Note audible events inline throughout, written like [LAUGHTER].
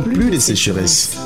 plus de sécheresse.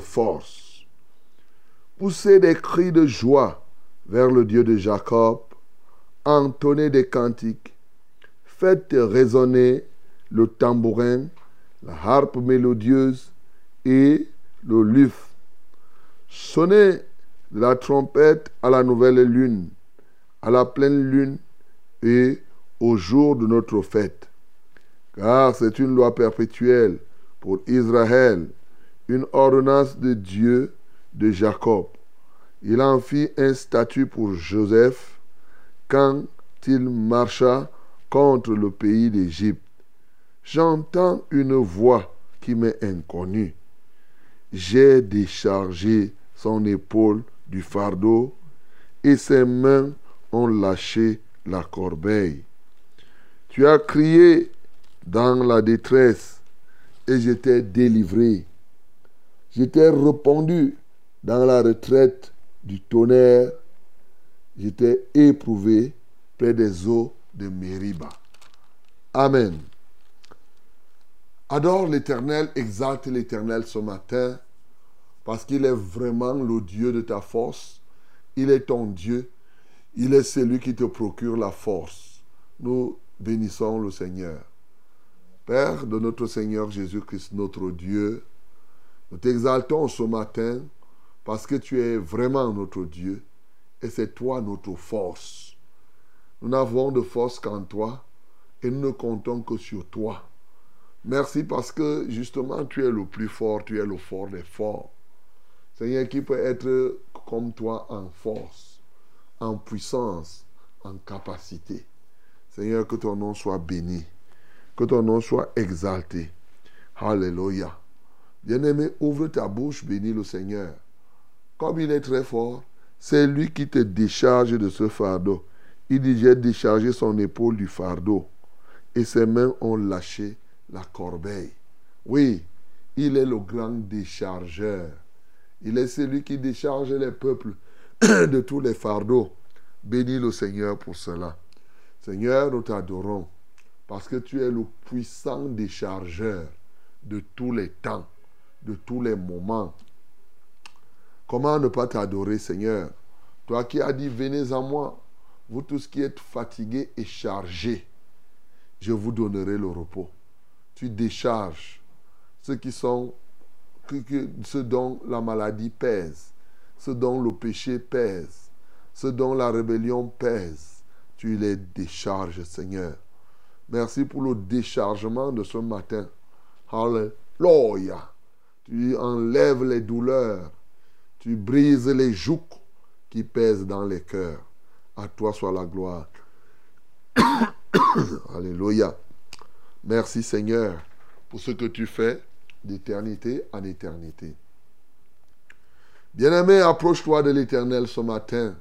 Force. Poussez des cris de joie vers le Dieu de Jacob. Entonnez des cantiques. Faites résonner le tambourin, la harpe mélodieuse et le luth. Sonnez la trompette à la nouvelle lune, à la pleine lune et au jour de notre fête car c'est une loi perpétuelle pour Israël, une ordonnance de Dieu de Jacob. Il en fit un statut pour Joseph quand il marcha contre le pays d'Égypte. J'entends une voix qui m'est inconnue. J'ai déchargé son épaule du fardeau et ses mains ont lâché la corbeille. Tu as crié dans la détresse et j'étais délivré. J'étais répandu dans la retraite du tonnerre. J'étais éprouvé près des eaux de Mériba. Amen. Adore l'Éternel, exalte l'Éternel ce matin, parce qu'il est vraiment le Dieu de ta force. Il est ton Dieu. Il est celui qui te procure la force. Nous bénissons le Seigneur. Père de notre Seigneur Jésus-Christ, notre Dieu, nous t'exaltons ce matin parce que tu es vraiment notre Dieu et c'est toi notre force. Nous n'avons de force qu'en toi et nous ne comptons que sur toi. Merci parce que justement tu es le plus fort, tu es le fort des forts. Seigneur, qui peut être comme toi en force, en puissance, en capacité. Seigneur, que ton nom soit béni. Que ton nom soit exalté. Alléluia. Bien-aimé, ouvre ta bouche, bénis le Seigneur. Comme il est très fort, c'est lui qui te décharge de ce fardeau. Il dit, j'ai déchargé son épaule du fardeau. Et ses mains ont lâché la corbeille. Oui, il est le grand déchargeur. Il est celui qui décharge les peuples [CLEARS THROAT] de tous les fardeaux. Bénis le Seigneur pour cela. Seigneur, nous t'adorons parce que tu es le puissant déchargeur de tous les temps, de tous les moments. Comment ne pas t'adorer, Seigneur? Toi qui as dit, venez à moi, vous tous qui êtes fatigués et chargés, je vous donnerai le repos. Tu décharges ceux qui sont, ceux dont la maladie pèse, ceux dont le péché pèse, ce dont la rébellion pèse, tu les décharges, Seigneur. Merci pour le déchargement de ce matin. Alléluia. Tu enlèves les douleurs. Tu brises les jougs qui pèsent dans les cœurs. À toi soit la gloire. [COUGHS] Alléluia. Merci Seigneur pour ce que tu fais d'éternité en éternité. Bien-aimé, approche-toi de l'Éternel ce matin.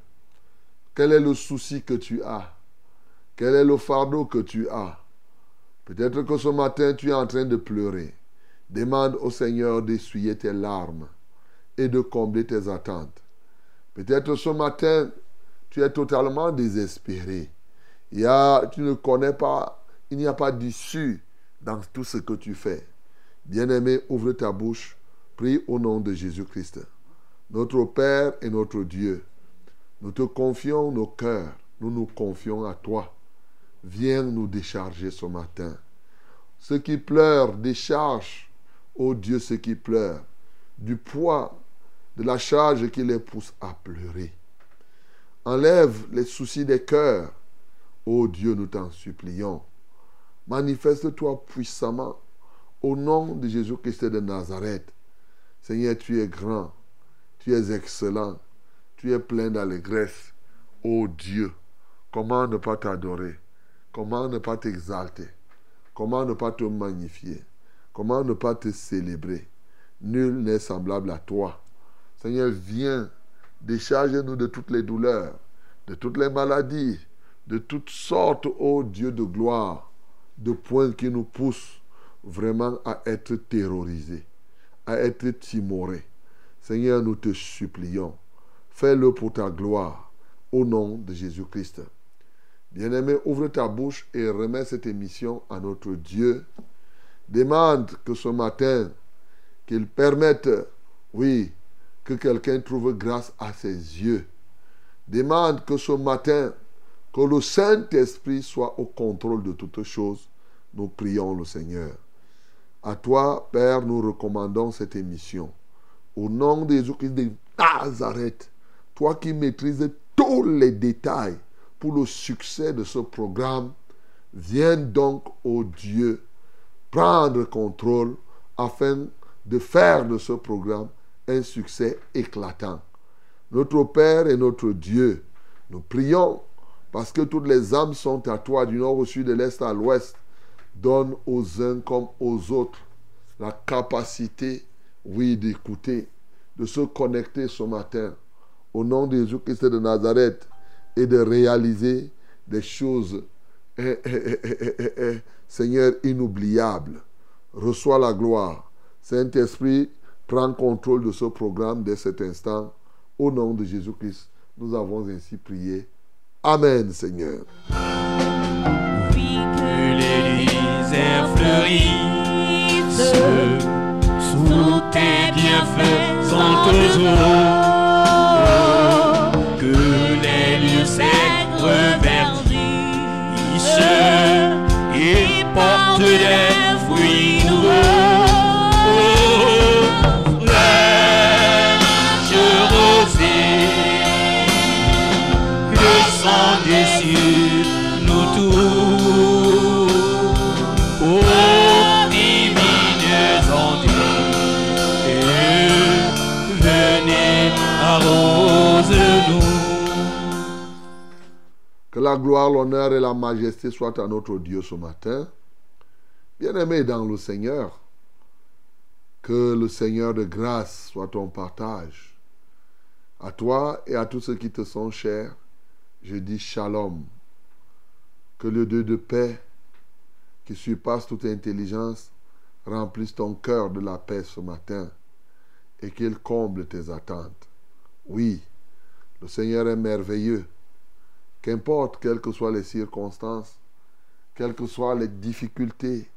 Quel est le souci que tu as? Quel est le fardeau que tu as? Peut-être que ce matin, tu es en train de pleurer. Demande au Seigneur d'essuyer tes larmes et de combler tes attentes. Peut-être ce matin, tu es totalement désespéré. Il tu ne connais pas, il n'y a pas d'issue dans tout ce que tu fais. Bien-aimé, ouvre ta bouche, prie au nom de Jésus-Christ. Notre Père et notre Dieu, nous te confions nos cœurs, nous nous confions à toi. Viens nous décharger ce matin. Ceux qui pleurent, décharge, ô Dieu, ceux qui pleurent, du poids, de la charge qui les pousse à pleurer. Enlève les soucis des cœurs. Ô Dieu, nous t'en supplions. Manifeste-toi puissamment au nom de Jésus-Christ de Nazareth. Seigneur, tu es grand, tu es excellent, tu es plein d'allégresse. Ô Dieu, comment ne pas t'adorer? Comment ne pas t'exalter? Comment ne pas te magnifier? Comment ne pas te célébrer? Nul n'est semblable à toi. Seigneur, viens, décharge-nous de toutes les douleurs, de toutes les maladies, de toutes sortes, ô Dieu de gloire, de points qui nous poussent vraiment à être terrorisés, à être timorés. Seigneur, nous te supplions, fais-le pour ta gloire, au nom de Jésus-Christ. Bien-aimé, ouvre ta bouche et remets cette émission à notre Dieu. Demande que ce matin, qu'il permette, oui, que quelqu'un trouve grâce à ses yeux. Demande que ce matin, que le Saint-Esprit soit au contrôle de toutes choses. Nous prions le Seigneur. À toi, Père, nous recommandons cette émission. Au nom de Jésus-Christ de Nazareth, toi qui maîtrises tous les détails pour le succès de ce programme, viens donc, ô Dieu, prendre contrôle afin de faire de ce programme un succès éclatant. Notre Père et notre Dieu, nous prions parce que toutes les âmes sont à toi, du nord au sud, de l'est à l'ouest. Donne aux uns comme aux autres la capacité, oui, d'écouter, de se connecter ce matin au nom de Jésus-Christ de Nazareth et de réaliser des choses, eh, eh, eh, Seigneur, inoubliables. Reçois la gloire. Saint-Esprit, prends contrôle de ce programme dès cet instant. Au nom de Jésus-Christ, nous avons ainsi prié. Amen, Seigneur. Sous tes. La gloire, l'honneur et la majesté soient à notre Dieu ce matin. Bien-aimé dans le Seigneur, que le Seigneur de grâce soit ton partage. À toi et à tous ceux qui te sont chers, je dis shalom. Que le Dieu de paix, qui surpasse toute intelligence, remplisse ton cœur de la paix ce matin et qu'il comble tes attentes. Oui, le Seigneur est merveilleux. Qu'importe quelles que soient les circonstances, quelles que soient les difficultés,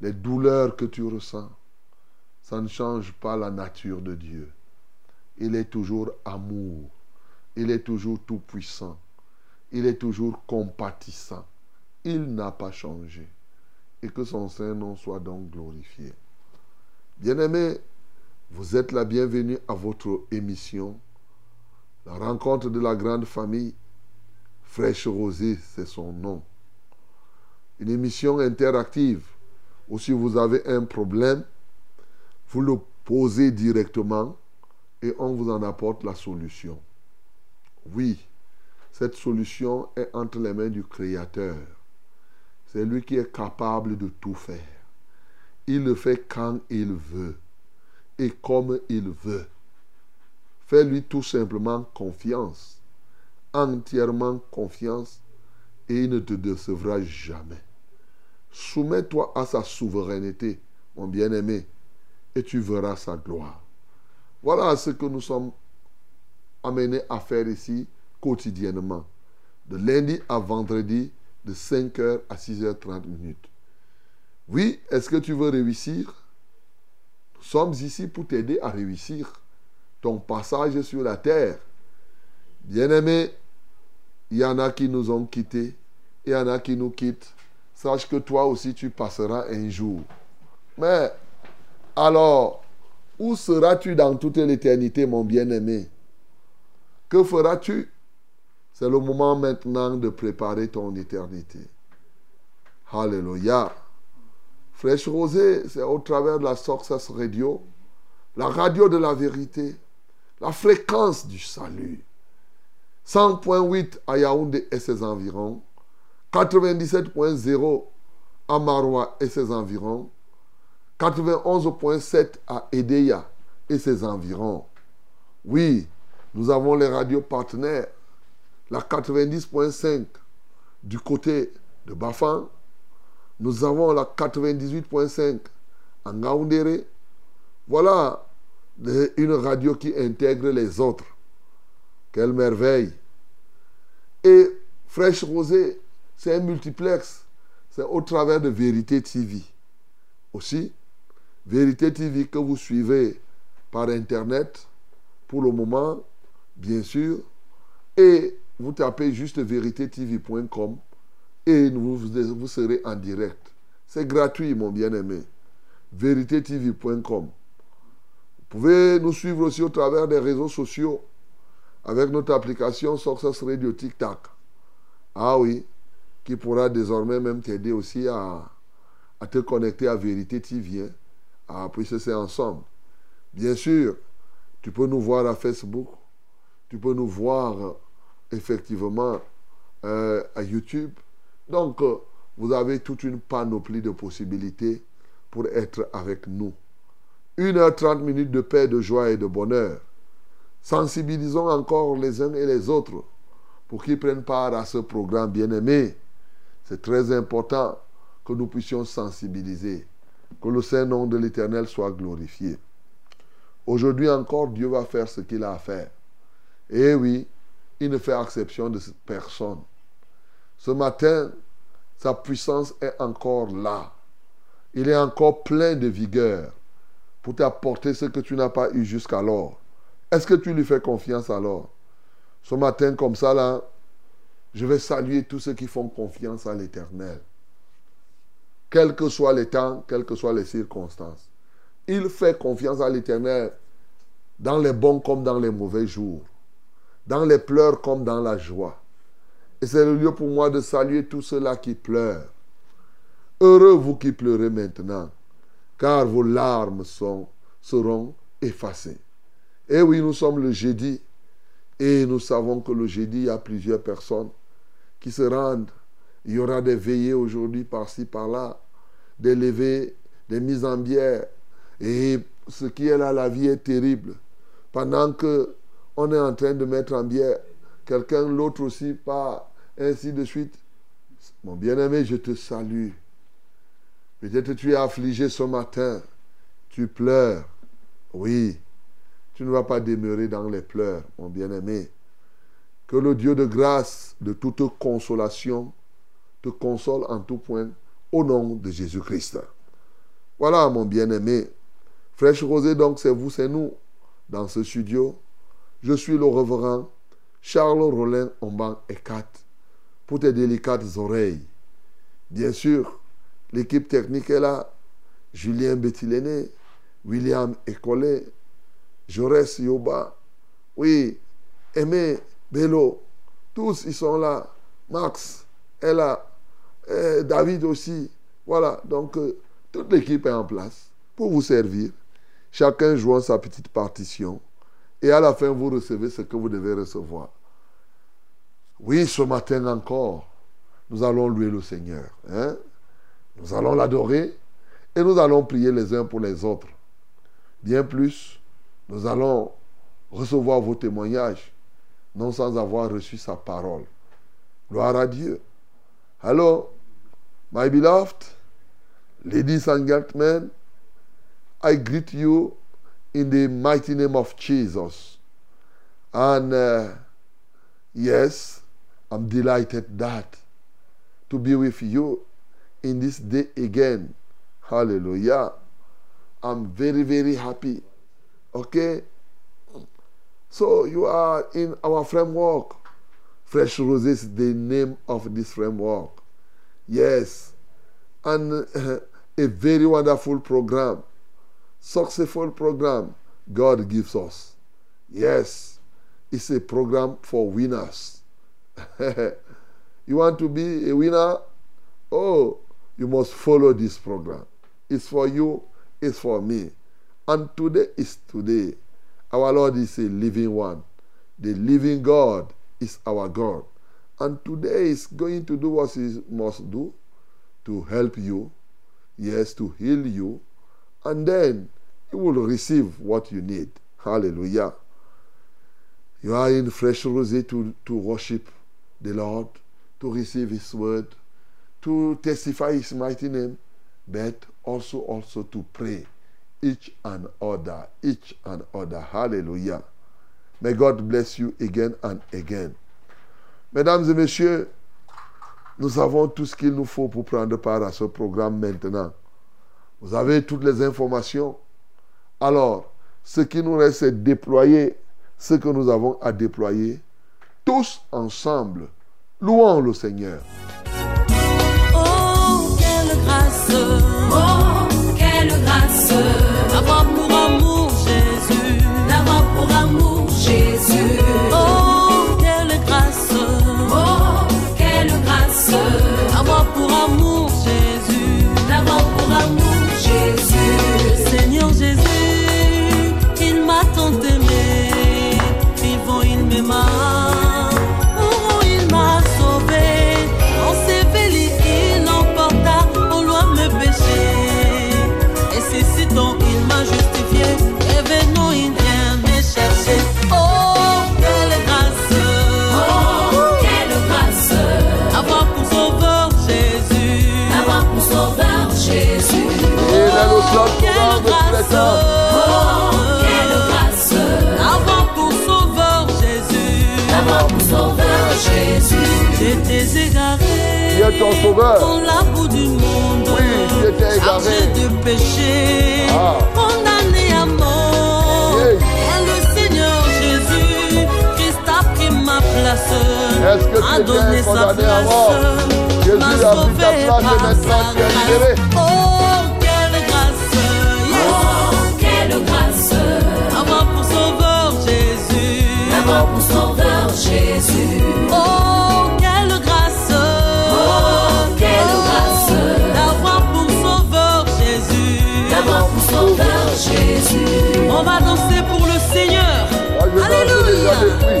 les douleurs que tu ressens, ça ne change pas la nature de Dieu. Il est toujours amour. Il est toujours tout-puissant. Il est toujours compatissant. Il n'a pas changé. Et que son Saint-Nom soit donc glorifié. Bien-aimés, vous êtes la bienvenue à votre émission, La rencontre de la grande famille, Fraîche Rosée, c'est son nom. Une émission interactive où si vous avez un problème, vous le posez directement et on vous en apporte la solution. Oui, cette solution est entre les mains du Créateur. C'est lui qui est capable de tout faire. Il le fait quand il veut et comme il veut. Fais-lui tout simplement confiance, entièrement confiance, et il ne te décevra jamais. Soumets-toi à sa souveraineté, mon bien-aimé, et tu verras sa gloire. Voilà ce que nous sommes amenés à faire ici quotidiennement, de lundi à vendredi, de 5h à 6h30 minutes. Oui, est-ce que tu veux réussir? Nous sommes ici pour t'aider à réussir ton passage sur la terre. Bien-aimé, il y en a qui nous ont quittés, il y en a qui nous quittent. Sache que toi aussi tu passeras un jour. Mais alors, où seras-tu dans toute l'éternité, mon bien-aimé? Que feras-tu? C'est le moment maintenant de préparer ton éternité. Alléluia. Fraîche Rosée, c'est au travers de la Success Radio, la radio de la vérité, la fréquence du salut. 100.8 à Yaoundé et ses environs, 97.0 à Maroua et ses environs, 91.7 à Edeya et ses environs. Oui, nous avons les radios partenaires, la 90.5 du côté de Bafan, nous avons la 98.5 en Ngaoundéré. Voilà une radio qui intègre les autres. Quelle merveille. Et Fraîche Rosée, c'est un multiplex. C'est au travers de Vérité TV. Aussi, Vérité TV que vous suivez par Internet, pour le moment, bien sûr. Et vous tapez juste véritétv.com et vous, serez en direct. C'est gratuit, mon bien-aimé. véritétv.com. Vous pouvez nous suivre aussi au travers des réseaux sociaux avec notre application Success Radio TikTok. Ah oui, qui pourra désormais même t'aider aussi à, à, te connecter à Vérité TV. Hein. Ah, puisque c'est ensemble. Bien sûr, tu peux nous voir à Facebook, tu peux nous voir euh, effectivement euh, à YouTube. Donc, euh, vous avez toute une panoplie de possibilités pour être avec nous. 1h30 minutes de paix, de joie et de bonheur. Sensibilisons encore les uns et les autres pour qu'ils prennent part à ce programme bien-aimé. C'est très important que nous puissions sensibiliser, que le Saint-Nom de l'Éternel soit glorifié. Aujourd'hui encore, Dieu va faire ce qu'il a à faire. Et oui, il ne fait exception de personne. Ce matin, sa puissance est encore là. Il est encore plein de vigueur pour t'apporter ce que tu n'as pas eu jusqu'alors. Est-ce que tu lui fais confiance alors? Ce matin, comme ça, là, je vais saluer tous ceux qui font confiance à l'Éternel. Quels que soient les temps, quelles que soient les circonstances. Il fait confiance à l'Éternel dans les bons comme dans les mauvais jours, dans les pleurs comme dans la joie. Et c'est le lieu pour moi de saluer tous ceux-là qui pleurent. Heureux vous qui pleurez maintenant, car vos larmes seront effacées. Et oui, nous sommes le jeudi, et nous savons que le jeudi, il y a plusieurs personnes qui se rendent. Il y aura des veillées aujourd'hui par-ci, par-là, des levées, des mises en bière. Et ce qui est là, la vie est terrible. Pendant que on est en train de mettre en bière, quelqu'un, l'autre aussi, part, ainsi de suite. Mon bien-aimé, je te salue. Peut-être tu es affligé ce matin. Tu pleures. Oui. Tu ne vas pas demeurer dans les pleurs, mon bien-aimé. Que le Dieu de grâce, de toute consolation, te console en tout point au nom de Jésus-Christ. Voilà, mon bien-aimé. Fraîche Rosée, donc, c'est vous, c'est nous, dans ce studio. Je suis le reverend Charles Rollin Omban Ekat pour tes délicates oreilles. Bien sûr, l'équipe technique est là. Julien Bettiléné, William Ecolé, Jaurès Yoba. Oui, Aimé, Bello, tous ils sont là. Max est là. David aussi. Voilà, donc euh, toute l'équipe est en place pour vous servir. Chacun jouant sa petite partition. Et à la fin, vous recevez ce que vous devez recevoir. Oui, ce matin encore, nous allons louer le Seigneur. hein. Nous allons l'adorer et nous allons prier les uns pour les autres. Bien plus, nous allons recevoir vos témoignages, non sans avoir reçu sa parole. Gloire à Dieu. Hello, my beloved, ladies and gentlemen, I greet you in the mighty name of Jesus. And uh, yes, I'm delighted that to be with you in this day again. Hallelujah. I'm very, very happy. Okay? So you are in our framework. Fresh Roses is the name of this framework. Yes. And [LAUGHS] a very wonderful program. Successful program God gives us. Yes. It's a program for winners. [LAUGHS] you want to be a winner? Oh, you must follow this program. It's for you, it's for me. And today is today. Our Lord is a living one. The living God is our God. And today is going to do what He must do to help you, yes, to heal you, and then you will receive what you need. Hallelujah. You are in fresh rosé to, to worship the Lord, to receive His word, to testify His mighty name, but also also to pray each and other, each and other. Hallelujah. May God bless you again and again. Mesdames et messieurs, nous avons tout ce qu'il nous faut pour prendre part à ce programme maintenant. Vous avez toutes les informations. Alors, ce qui nous reste, c'est déployer ce que nous avons à déployer. Tous ensemble, louons le Seigneur. Oh, quelle grâce, oh, Oh, quelle grâce, oh, quelle grâce, ton sauveur. dans la boue du monde, Oui, égaré. chargé de péché, Ah. condamné à mort. Et le Seigneur Jésus, Christ a pris ma place, Est-ce a donné sa condamné à mort? place, Jésus m'a a pris sauvé place par sa grâce. Jésus. Oh, quelle grâce, oh, quelle grâce, d'avoir pour sauveur Jésus, d'avoir pour sauveur Jésus. On va danser pour le Seigneur. Alléluia.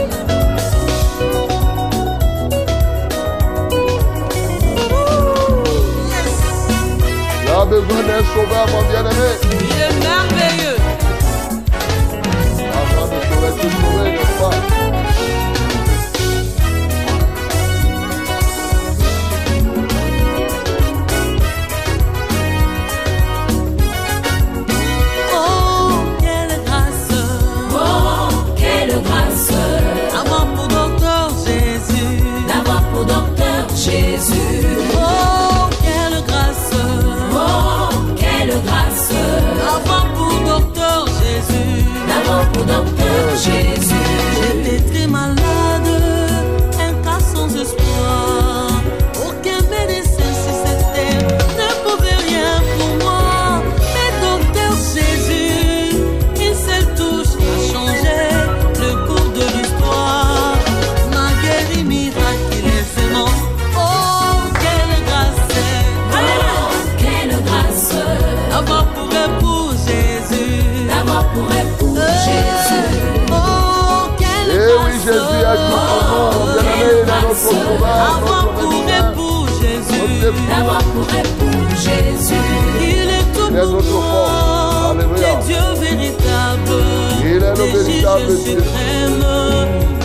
besoin d'un sauveur, mon bien-aimé. D'avoir pour époux Jésus. Il est tout notre. Alléluia. Dieu véritable. Il est le véritable Dieu. suprême.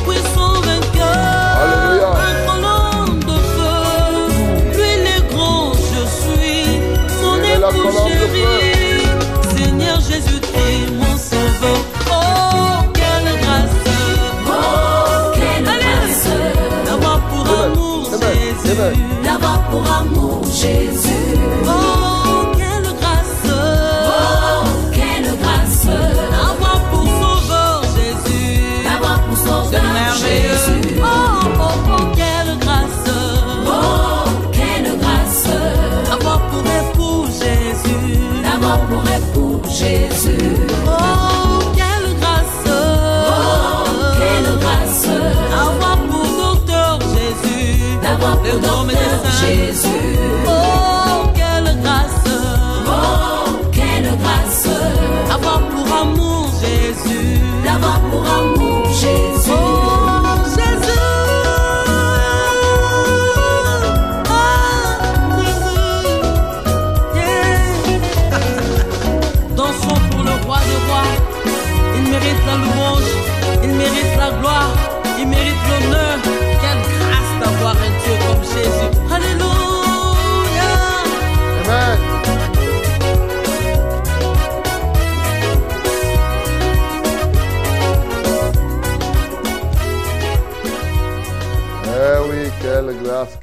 D'avoir pour docteur Jésus. Oh, quelle grâce. Oh, quelle grâce. D'avoir pour amour Jésus. D'avoir pour amour Jésus.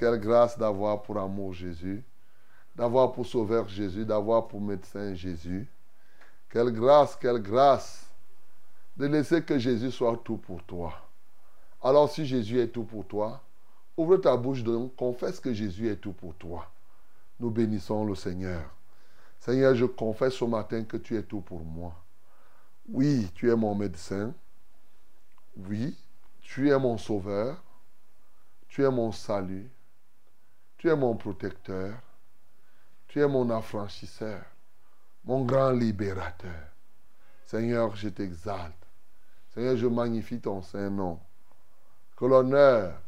Quelle grâce, d'avoir pour amour Jésus, d'avoir pour sauveur Jésus, d'avoir pour médecin Jésus. Quelle grâce, quelle grâce de laisser que Jésus soit tout pour toi. Alors si Jésus est tout pour toi, ouvre ta bouche donc, confesse que Jésus est tout pour toi. Nous bénissons le Seigneur. Seigneur, je confesse ce matin que tu es tout pour moi. Oui, tu es mon médecin. Oui, tu es mon sauveur. Tu es mon salut. Tu es mon protecteur. Tu es mon affranchisseur. Mon grand libérateur. Seigneur, je t'exalte. Seigneur, je magnifie ton saint nom. Que l'honneur,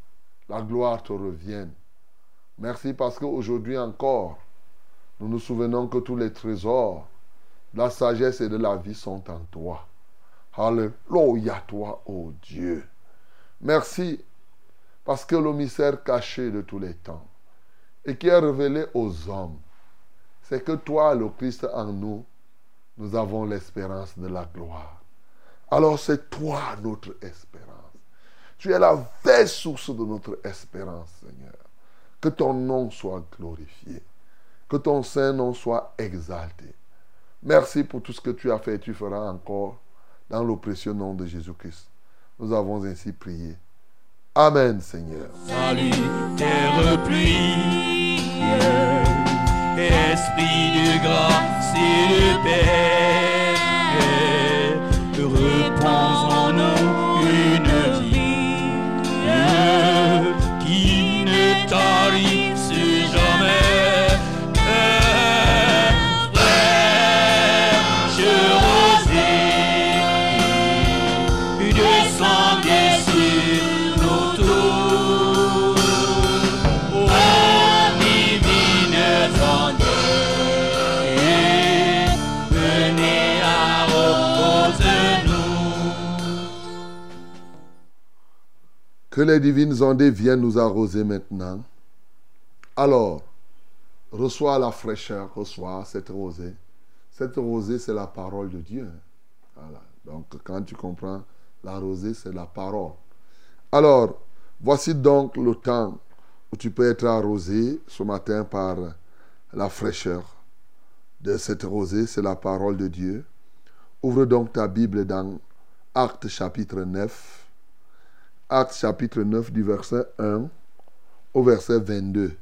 la gloire te reviennent. Merci parce qu'aujourd'hui encore, nous nous souvenons que tous les trésors de la sagesse et de la vie sont en toi. Alléluia toi, ô Dieu. Merci parce que le mystère caché de tous les temps et qui est révélé aux hommes, c'est que toi, le Christ en nous, nous avons l'espérance de la gloire. Alors c'est toi notre espérance. Tu es la vraie source de notre espérance, Seigneur. Que ton nom soit glorifié. Que ton saint nom soit exalté. Merci pour tout ce que tu as fait et tu feras encore dans le précieux nom de Jésus-Christ. Nous avons ainsi prié. Amen, Seigneur. Salut, terre pluie, esprit de grâce et de paix, Que les divines ondées viennent nous arroser maintenant. Alors, reçois la fraîcheur, reçois cette rosée. Cette rosée, c'est la parole de Dieu. Voilà. Donc, quand tu comprends, la rosée, c'est la parole. Alors, voici donc le temps où tu peux être arrosé ce matin par la fraîcheur de cette rosée, c'est la parole de Dieu. Ouvre donc ta Bible dans Actes chapitre 9. Actes chapitre 9 du verset 1 au verset 22.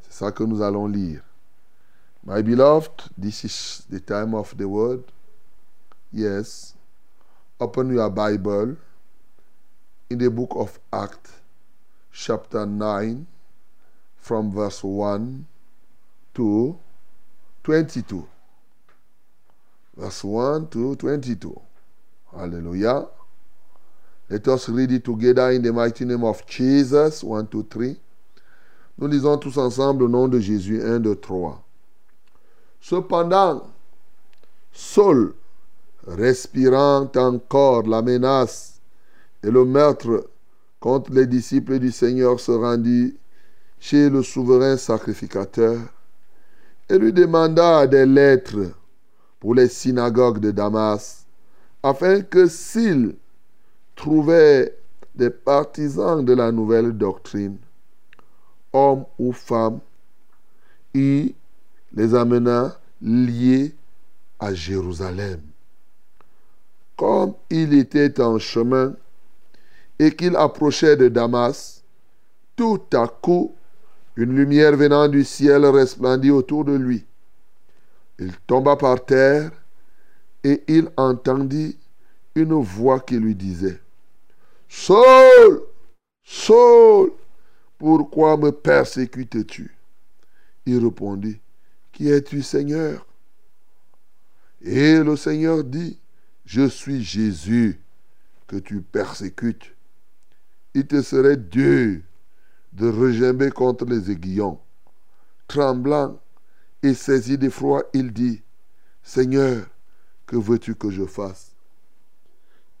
C'est ça que nous allons lire. My beloved, this is the time of the word. Yes. Open your Bible in the book of Acts, chapter 9, from verse 1 to 22. Verse 1 to 22. Alléluia. Let us read it together in the mighty name of Jesus. One, two, three. Nous lisons tous ensemble au nom de Jésus. 1, 2, 3. Cependant, Saul, respirant encore la menace et le meurtre contre les disciples du Seigneur, se rendit chez le souverain sacrificateur et lui demanda des lettres pour les synagogues de Damas, afin que s'il trouvait des partisans de la nouvelle doctrine, hommes ou femmes, il les amena liés à Jérusalem. Comme il était en chemin et qu'il approchait de Damas, tout à coup, une lumière venant du ciel resplendit autour de lui. Il tomba par terre et il entendit une voix qui lui disait, Saul, Saul, pourquoi me persécutes-tu? Il répondit, Qui es-tu Seigneur? Et le Seigneur dit, Je suis Jésus que tu persécutes. Il te serait Dieu de regimber contre les aiguillons. Tremblant et saisi d'effroi, il dit, Seigneur, que veux-tu que je fasse?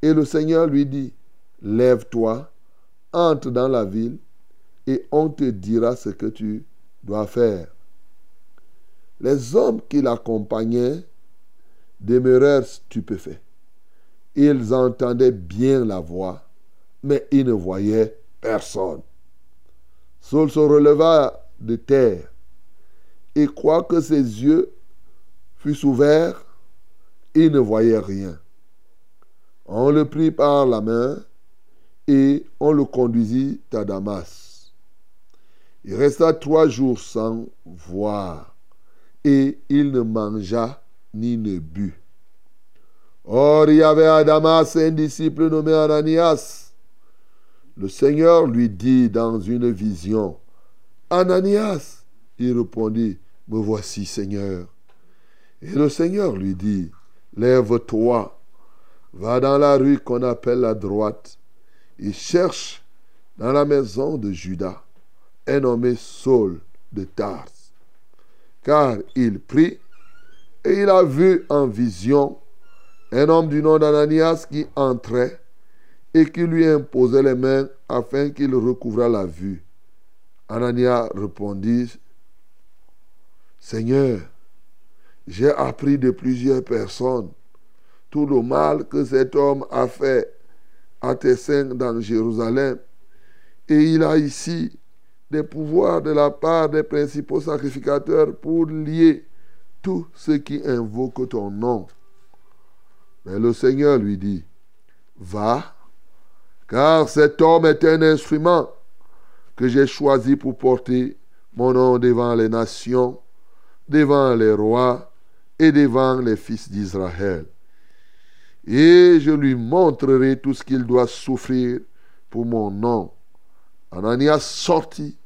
Et le Seigneur lui dit, Lève-toi, entre dans la ville, et on te dira ce que tu dois faire. Les hommes qui l'accompagnaient demeurèrent stupéfaits. Ils entendaient bien la voix, mais ils ne voyaient personne. Saul se releva de terre, et quoique ses yeux fussent ouverts, il ne voyait rien. On le prit par la main et on le conduisit à Damas. Il resta trois jours sans voir, et il ne mangea ni ne but. Or, il y avait à Damas un disciple nommé Ananias. Le Seigneur lui dit dans une vision, Ananias, il répondit, Me voici, Seigneur. Et le Seigneur lui dit, Lève-toi, va dans la rue qu'on appelle la droite, et cherche dans la maison de Judas un nommé Saul de Tars. Car il prit et il a vu en vision un homme du nom d'Ananias qui entrait et qui lui imposait les mains afin qu'il recouvrât la vue. Ananias répondit, Seigneur, j'ai appris de plusieurs personnes tout le mal que cet homme a fait à tes saints dans Jérusalem. Et il a ici des pouvoirs de la part des principaux sacrificateurs pour lier tous ceux qui invoquent ton nom. Mais le Seigneur lui dit, va, car cet homme est un instrument que j'ai choisi pour porter mon nom devant les nations, devant les rois et devant les fils d'Israël. Et je lui montrerai tout ce qu'il doit souffrir pour mon nom. Ananias sortit,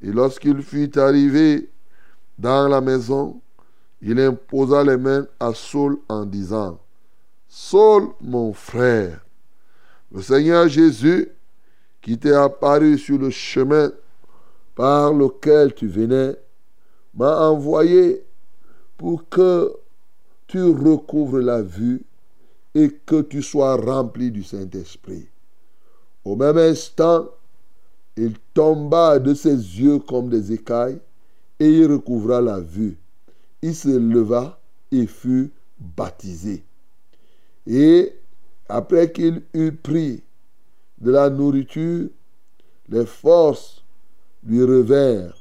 et lorsqu'il fut arrivé dans la maison, il imposa les mains à Saul en disant, Saul, mon frère, le Seigneur Jésus, qui t'est apparu sur le chemin par lequel tu venais, m'a envoyé pour que tu recouvres la vue et que tu sois rempli du Saint-Esprit. Au même instant, il tomba de ses yeux comme des écailles et il recouvra la vue. Il se leva et fut baptisé. Et après qu'il eut pris de la nourriture, les forces lui revinrent.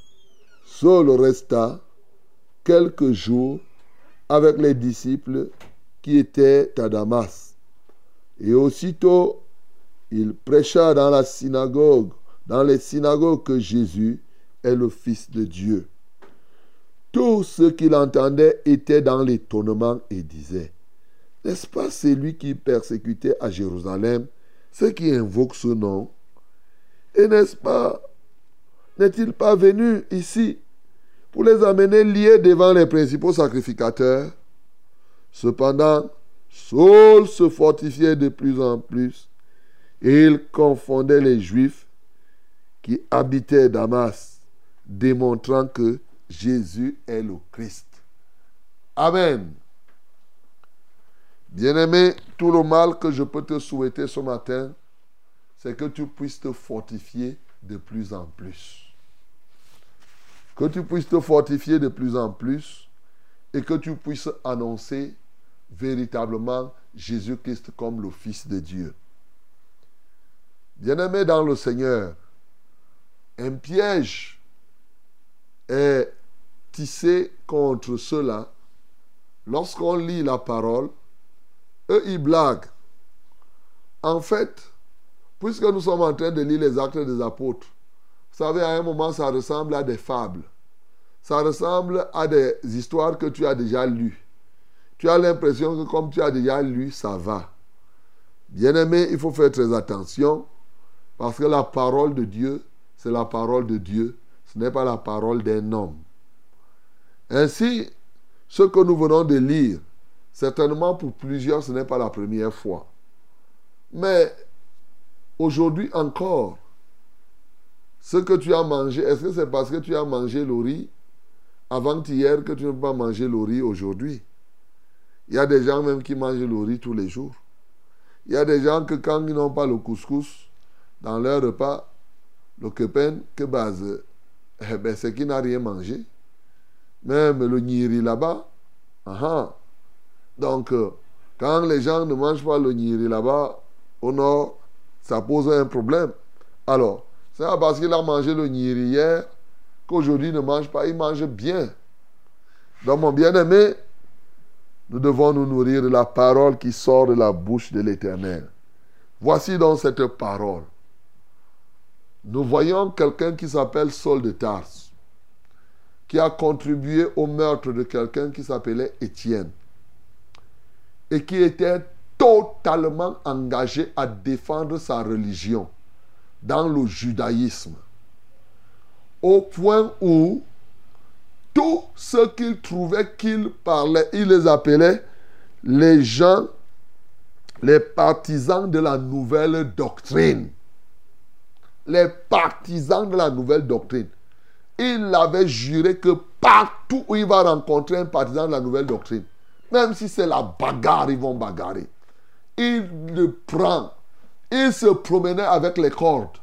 Saul resta quelques jours avec les disciples qui étaient à Damas. Et aussitôt, il prêcha dans la synagogue, dans les synagogues que Jésus est le Fils de Dieu. Tous ceux qui l'entendaient étaient dans l'étonnement et disaient, n'est-ce pas celui qui persécutait à Jérusalem ceux qui invoquent ce nom? Et n'est-ce pas, n'est-il pas venu ici pour les amener liés devant les principaux sacrificateurs? Cependant, Saul se fortifiait de plus en plus Et il confondait les Juifs qui habitaient Damas, démontrant que Jésus est le Christ. Amen. Bien-aimé, tout le mal que je peux te souhaiter ce matin, c'est que tu puisses te fortifier de plus en plus. Que tu puisses te fortifier de plus en plus et que tu puisses annoncer véritablement Jésus-Christ comme le Fils de Dieu. Bien-aimé dans le Seigneur, un piège est tissé contre ceux-là. Lorsqu'on lit la parole, eux, ils blaguent. En fait, puisque nous sommes en train de lire les actes des apôtres, vous savez, à un moment, ça ressemble à des fables. Ça ressemble à des histoires que tu as déjà lues. Tu as l'impression que comme tu as déjà lu, ça va. Bien-aimé, il faut faire très attention parce que la parole de Dieu, c'est la parole de Dieu. Ce n'est pas la parole d'un homme. Ainsi, ce que nous venons de lire, certainement pour plusieurs, ce n'est pas la première fois. Mais aujourd'hui encore, ce que tu as mangé, est-ce que c'est parce que tu as mangé le riz avant-hier que tu ne peux pas manger le riz aujourd'hui? Il y a des gens même qui mangent le riz tous les jours. Il y a des gens que quand ils n'ont pas le couscous dans leur repas, le kepen, que base, eh ben, c'est qu'ils n'ont rien mangé. Même le niri là-bas, aha. Donc, euh, quand les gens ne mangent pas le niri là-bas, au nord, ça pose un problème. Alors, c'est parce qu'il a mangé le niri hier qu'aujourd'hui ne mange pas, il mange bien. Donc, mon bien-aimé, nous devons nous nourrir de la parole qui sort de la bouche de l'Éternel. Voici donc cette parole. Nous voyons quelqu'un qui s'appelle Saul de Tarse, qui a contribué au meurtre de quelqu'un qui s'appelait Étienne, et qui était totalement engagé à défendre sa religion dans le judaïsme, au point où tous ceux qu'il trouvait qu'il parlait, il les appelait les gens, les partisans de la nouvelle doctrine. Les partisans de la nouvelle doctrine. Il avait juré que partout où il va rencontrer un partisan de la nouvelle doctrine, même si c'est la bagarre, ils vont bagarrer. Il le prend. Il se promenait avec les cordes.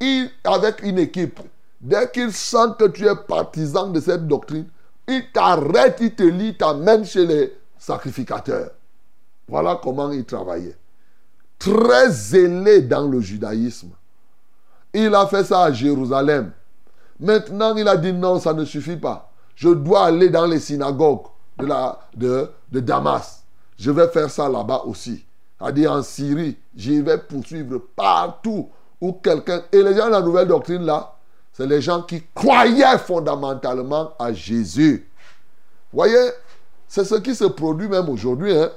Il, avec une équipe. Dès qu'il sent que tu es partisan de cette doctrine, il t'arrête, il te lit, t'amène chez les sacrificateurs. Voilà comment il travaillait. Très zélé dans le judaïsme. Il a fait ça à Jérusalem. Maintenant, il a dit non, ça ne suffit pas. Je dois aller dans les synagogues de, la, de, de Damas. Je vais faire ça là-bas aussi. C'est-à-dire en Syrie, j'y vais poursuivre partout où quelqu'un... Et les gens de la nouvelle doctrine là, c'est les gens qui croyaient fondamentalement à Jésus. Voyez, c'est ce qui se produit même aujourd'hui. Hein?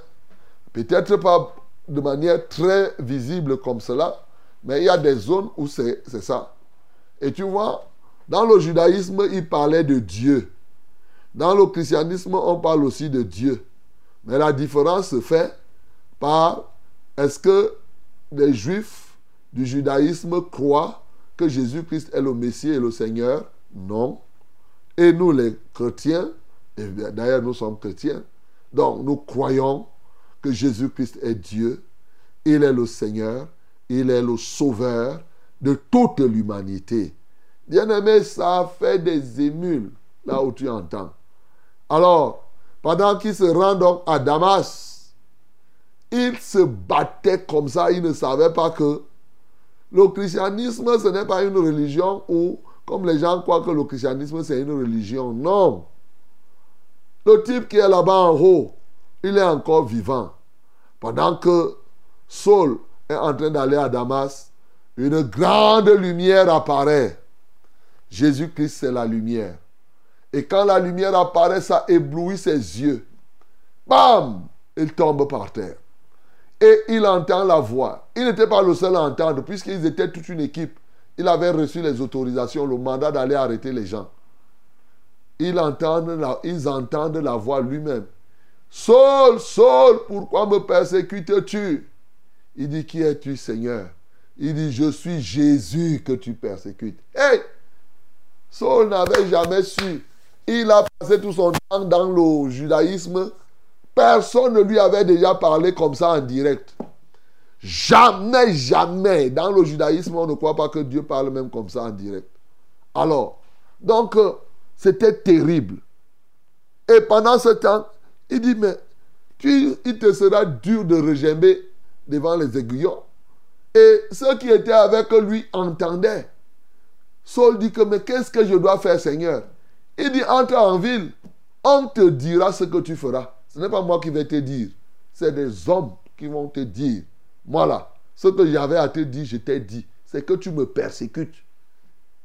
Peut-être pas de manière très visible comme cela, mais il y a des zones où c'est ça. Et tu vois, dans le judaïsme, il parlait de Dieu. Dans le christianisme, on parle aussi de Dieu. Mais la différence se fait par est-ce que les juifs du judaïsme croient que Jésus-Christ est le Messie et le Seigneur? Non. Et nous, les chrétiens, et d'ailleurs nous sommes chrétiens, donc nous croyons que Jésus-Christ est Dieu, il est le Seigneur, il est le Sauveur de toute l'humanité. Bien-aimé, ça fait des émules là où tu entends. Alors, pendant qu'il se rend donc à Damas, il se battait comme ça, il ne savait pas que le christianisme, ce n'est pas une religion où, comme les gens croient que le christianisme, c'est une religion. Non. Le type qui est là-bas en haut, il est encore vivant. Pendant que Saul est en train d'aller à Damas, une grande lumière apparaît. Jésus-Christ, c'est la lumière. Et quand la lumière apparaît, ça éblouit ses yeux. Bam! Il tombe par terre. Et il entend la voix. Il n'était pas le seul à entendre, puisqu'ils étaient toute une équipe. Il avait reçu les autorisations, le mandat d'aller arrêter les gens. Ils entendent la, voix lui-même. Saul, Saul, pourquoi me persécutes-tu? Il dit, qui es-tu, Seigneur? Il dit, je suis Jésus que tu persécutes. Hey! Saul n'avait jamais su. Il a passé tout son temps dans le judaïsme. Personne ne lui avait déjà parlé comme ça en direct. Jamais, jamais. Dans le judaïsme, on ne croit pas que Dieu parle même comme ça en direct. Alors, donc, euh, c'était terrible. Et pendant ce temps, il dit, mais il te sera dur de regimber devant les aiguillons. Et ceux qui étaient avec lui entendaient. Saul dit que, mais qu'est-ce que je dois faire, Seigneur? Il dit, entre en ville, on te dira ce que tu feras. Ce n'est pas moi qui vais te dire. C'est des hommes qui vont te dire. Voilà, ce que j'avais à te dire, je t'ai dit. C'est que tu me persécutes.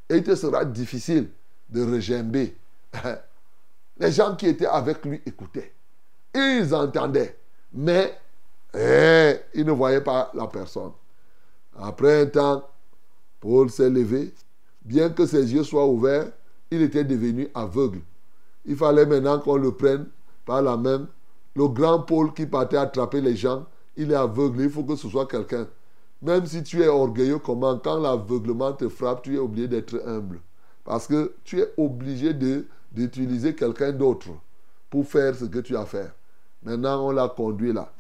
Et il te sera difficile de regimber. [LAUGHS] Les gens qui étaient avec lui écoutaient. Ils entendaient. Mais eh, ils ne voyaient pas la personne. Après un temps, Paul s'est levé. Bien que ses yeux soient ouverts, il était devenu aveugle. Il fallait maintenant qu'on le prenne par la main. Le grand Paul qui partait attraper les gens, il est aveugle. Il faut que ce soit quelqu'un. Même si tu es orgueilleux, comment Quand l'aveuglement te frappe, tu es obligé d'être humble. Parce que tu es obligé d'utiliser quelqu'un d'autre pour faire ce que tu as à faire. Maintenant, on l'a conduit là.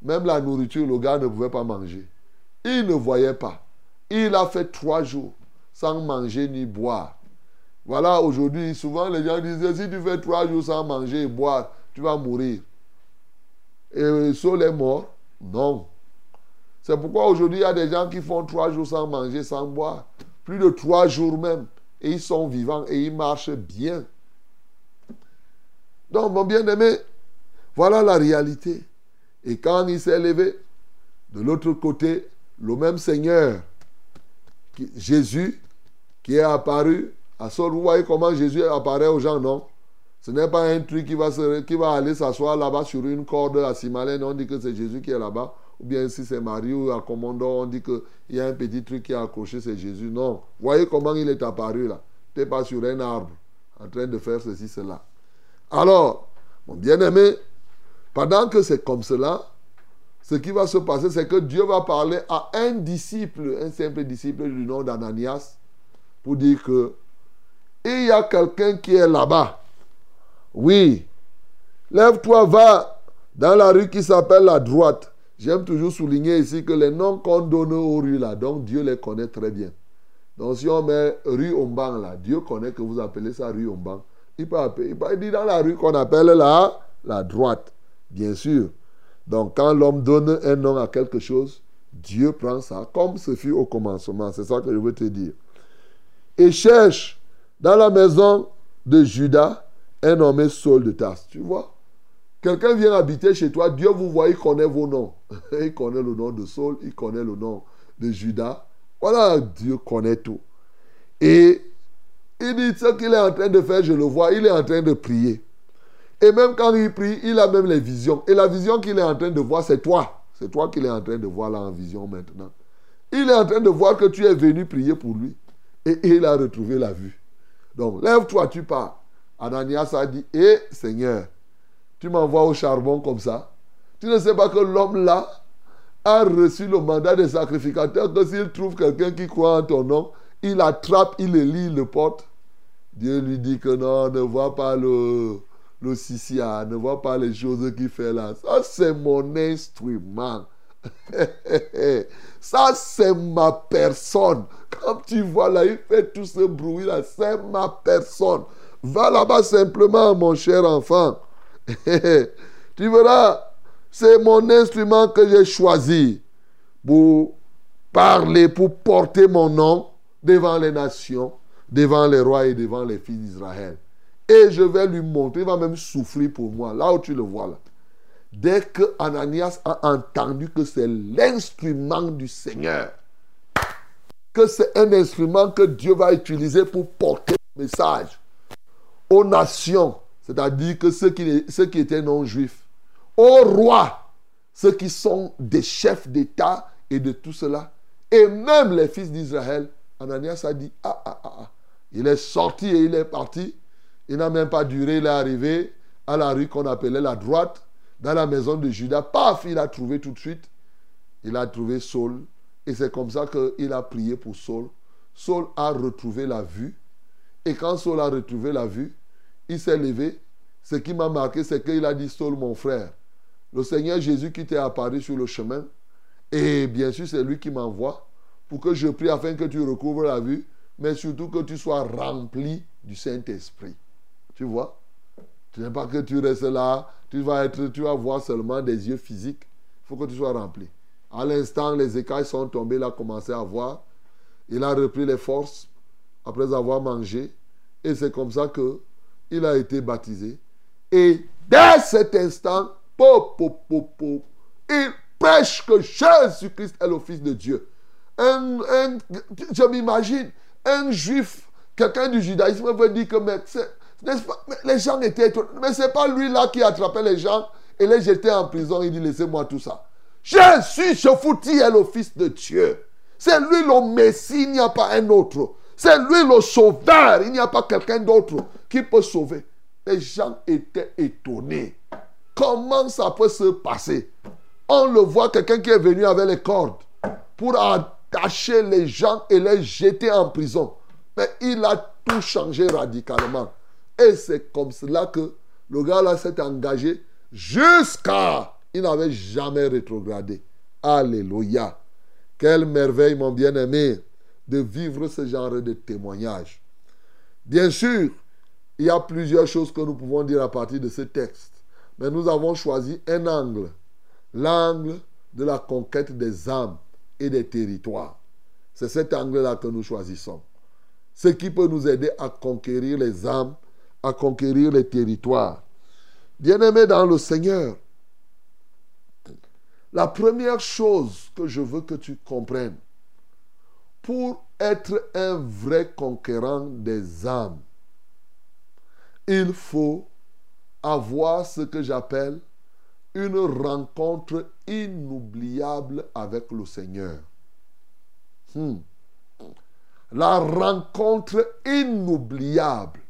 Même la nourriture, le gars ne pouvait pas manger. Il ne voyait pas. Il a fait trois jours sans manger ni boire. Voilà, aujourd'hui, souvent les gens disent, si tu fais trois jours sans manger et boire, tu vas mourir. Et Saul est mort Non. C'est pourquoi aujourd'hui, il y a des gens qui font trois jours sans manger, sans boire. Plus de trois jours même. Et ils sont vivants et ils marchent bien. Donc, mon bien-aimé, voilà la réalité. Et quand il s'est levé, de l'autre côté, le même Seigneur, Jésus, qui est apparu à Saul. Vous voyez comment Jésus apparaît aux gens, non? Ce n'est pas un truc qui va, aller s'asseoir là-bas sur une corde à Simalène. On dit que c'est Jésus qui est là-bas. Ou bien si c'est Marie ou à Commando, on dit qu'il y a un petit truc qui est accroché, c'est Jésus. Non. Voyez comment il est apparu là. Tu n'es pas sur un arbre en train de faire ceci, cela. Alors, mon bien-aimé, pendant que c'est comme cela, ce qui va se passer, c'est que Dieu va parler à un disciple, un simple disciple du nom d'Ananias, pour dire que il y a quelqu'un qui est là-bas. Oui. Lève-toi, va dans la rue qui s'appelle la droite. J'aime toujours souligner ici que les noms qu'on donne aux rues là, donc Dieu les connaît très bien. Donc si on met rue Omban là, Dieu connaît que vous appelez ça rue Omban. Il peut, appeler, il peut dire dans la rue qu'on appelle là la droite, bien sûr. Donc quand l'homme donne un nom à quelque chose, Dieu prend ça comme ce fut au commencement. C'est ça que je veux te dire. Et cherche dans la maison de Judas un nommé Saul de Tarse. Tu vois Quelqu'un vient habiter chez toi, Dieu vous voit, il connaît vos noms. [LAUGHS] il connaît le nom de Saul, il connaît le nom de Judas. Voilà, Dieu connaît tout. Et il dit ce qu'il est en train de faire, je le vois, il est en train de prier. Et même quand il prie, il a même les visions. Et la vision qu'il est en train de voir, c'est toi. C'est toi qu'il est en train de voir là en vision maintenant. Il est en train de voir que tu es venu prier pour lui. Et il a retrouvé la vue. Donc, lève-toi, tu pars. Ananias a dit, hé Seigneur, tu m'envoies au charbon comme ça. Tu ne sais pas que l'homme là a reçu le mandat des sacrificateurs, que s'il trouve quelqu'un qui croit en ton nom, il attrape, il le lit, il le porte. Dieu lui dit que non, ne vois pas le, le ne vois pas les choses qu'il fait là. Ça, c'est mon instrument. [LAUGHS] Ça, c'est ma personne. Comme tu vois là, il fait tout ce bruit là, c'est ma personne. Va là-bas simplement, mon cher enfant. [LAUGHS] tu verras, c'est mon instrument que j'ai choisi pour parler, pour porter mon nom devant les nations, devant les rois et devant les fils d'Israël. Et je vais lui montrer, il va même souffrir pour moi, là où tu le vois là. Dès que Ananias a entendu que c'est l'instrument du Seigneur, que c'est un instrument que Dieu va utiliser pour porter le message aux nations, c'est-à-dire que ceux qui, ceux qui étaient non-juifs, aux rois, ceux qui sont des chefs d'État et de tout cela, et même les fils d'Israël, Ananias a dit, ah, ah, ah, ah. Il est sorti et il est parti. Il n'a même pas duré, il est arrivé à la rue qu'on appelait la droite dans la maison de Judas. Paf, il a trouvé tout de suite. Il a trouvé Saul Et c'est comme ça qu'il a prié pour Saul. Saul a retrouvé la vue. Et quand Saul a retrouvé la vue, il s'est levé. Ce qui m'a marqué, c'est qu'il a dit, Saul, mon frère, le Seigneur Jésus qui t'est apparu sur le chemin, et bien sûr, c'est lui qui m'envoie pour que je prie afin que tu recouvres la vue, mais surtout que tu sois rempli du Saint-Esprit. Tu vois? Ce n'est pas que tu restes là, tu vas, être, tu vas voir seulement des yeux physiques. Il faut que tu sois rempli. À l'instant, les écailles sont tombées, il a commencé à voir. Il a repris les forces après avoir mangé. Et c'est comme ça que il a été baptisé. Et dès cet instant, il prêche que Jésus-Christ est le Fils de Dieu. je m'imagine, un juif, quelqu'un du judaïsme veut dire que les gens étaient Mais ce n'est pas lui là qui attrapait les gens et les jetait en prison. Il dit laissez-moi tout ça. Jésus, je foutis, est le Fils de Dieu. C'est lui le Messie, il n'y a pas un autre. C'est lui le sauveur, il n'y a pas quelqu'un d'autre qui peut sauver. Les gens étaient étonnés. Comment ça peut se passer? On le voit, quelqu'un qui est venu avec les cordes pour attacher les gens et les jeter en prison. Mais il a tout changé radicalement. Et c'est comme cela que le gars là s'est engagé jusqu'à... Il n'avait jamais rétrogradé. Alléluia. Quelle merveille, mon bien-aimé, de vivre ce genre de témoignage. Bien sûr, il y a plusieurs choses que nous pouvons dire à partir de ce texte. Mais nous avons choisi un angle. L'angle de la conquête des âmes et des territoires. C'est cet angle-là que nous choisissons. Ce qui peut nous aider à conquérir les âmes, à conquérir les territoires. Bien-aimé dans le Seigneur, la première chose que je veux que tu comprennes, pour être un vrai conquérant des âmes, il faut avoir ce que j'appelle une rencontre inoubliable avec le Seigneur. Hmm. La rencontre inoubliable.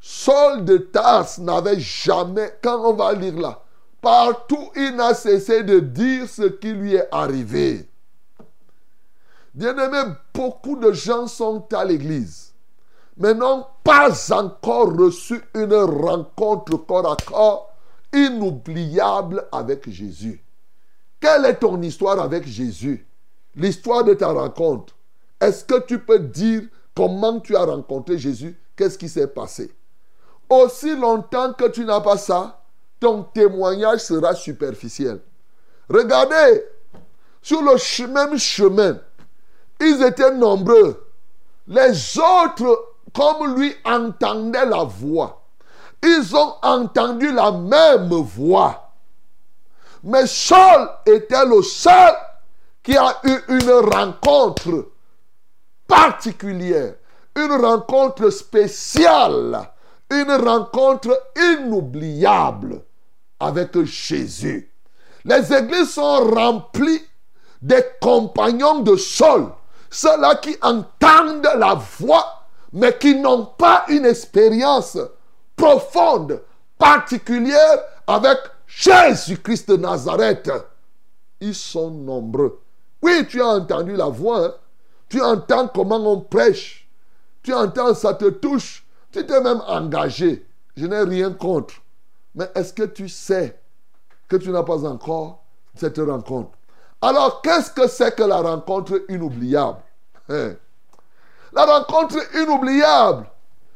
Saul de Tarse n'avait jamais, quand on va lire là, partout il n'a cessé de dire ce qui lui est arrivé. Bien-aimé, beaucoup de gens sont à l'église, mais n'ont pas encore reçu une rencontre corps à corps inoubliable avec Jésus. Quelle est ton histoire avec Jésus? L'histoire de ta rencontre. Est-ce que tu peux dire comment tu as rencontré Jésus? Qu'est-ce qui s'est passé? Aussi longtemps que tu n'as pas ça, ton témoignage sera superficiel. Regardez, sur le même chemin, ils étaient nombreux. Les autres, comme lui, entendaient la voix ils ont entendu la même voix. Mais Saul était le seul qui a eu une rencontre particulière, une rencontre spéciale, une rencontre inoubliable avec Jésus. Les églises sont remplies des compagnons de Saul, ceux-là qui entendent la voix, mais qui n'ont pas une expérience profonde, particulière avec Jésus-Christ de Nazareth. Ils sont nombreux. Oui, tu as entendu la voix. Hein. Tu entends comment on prêche. Tu entends, ça te touche. Tu t'es même engagé. Je n'ai rien contre. Mais est-ce que tu sais que tu n'as pas encore cette rencontre? Alors, qu'est-ce que c'est que la rencontre inoubliable hein? La rencontre inoubliable,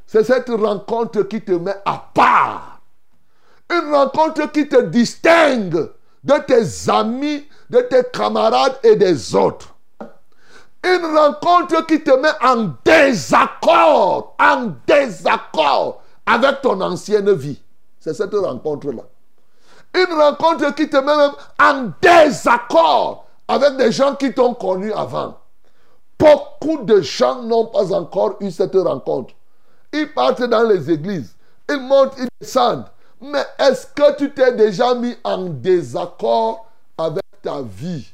c'est cette rencontre qui te met à part. Une rencontre qui te distingue de tes amis, de tes camarades et des autres. Une rencontre qui te met en désaccord, en désaccord avec ton ancienne vie. C'est cette rencontre-là. Une rencontre qui te met même en désaccord avec des gens qui t'ont connu avant. Beaucoup de gens n'ont pas encore eu cette rencontre. Ils partent dans les églises. Ils montent, ils descendent. Mais est-ce que tu t'es déjà mis en désaccord avec ta vie?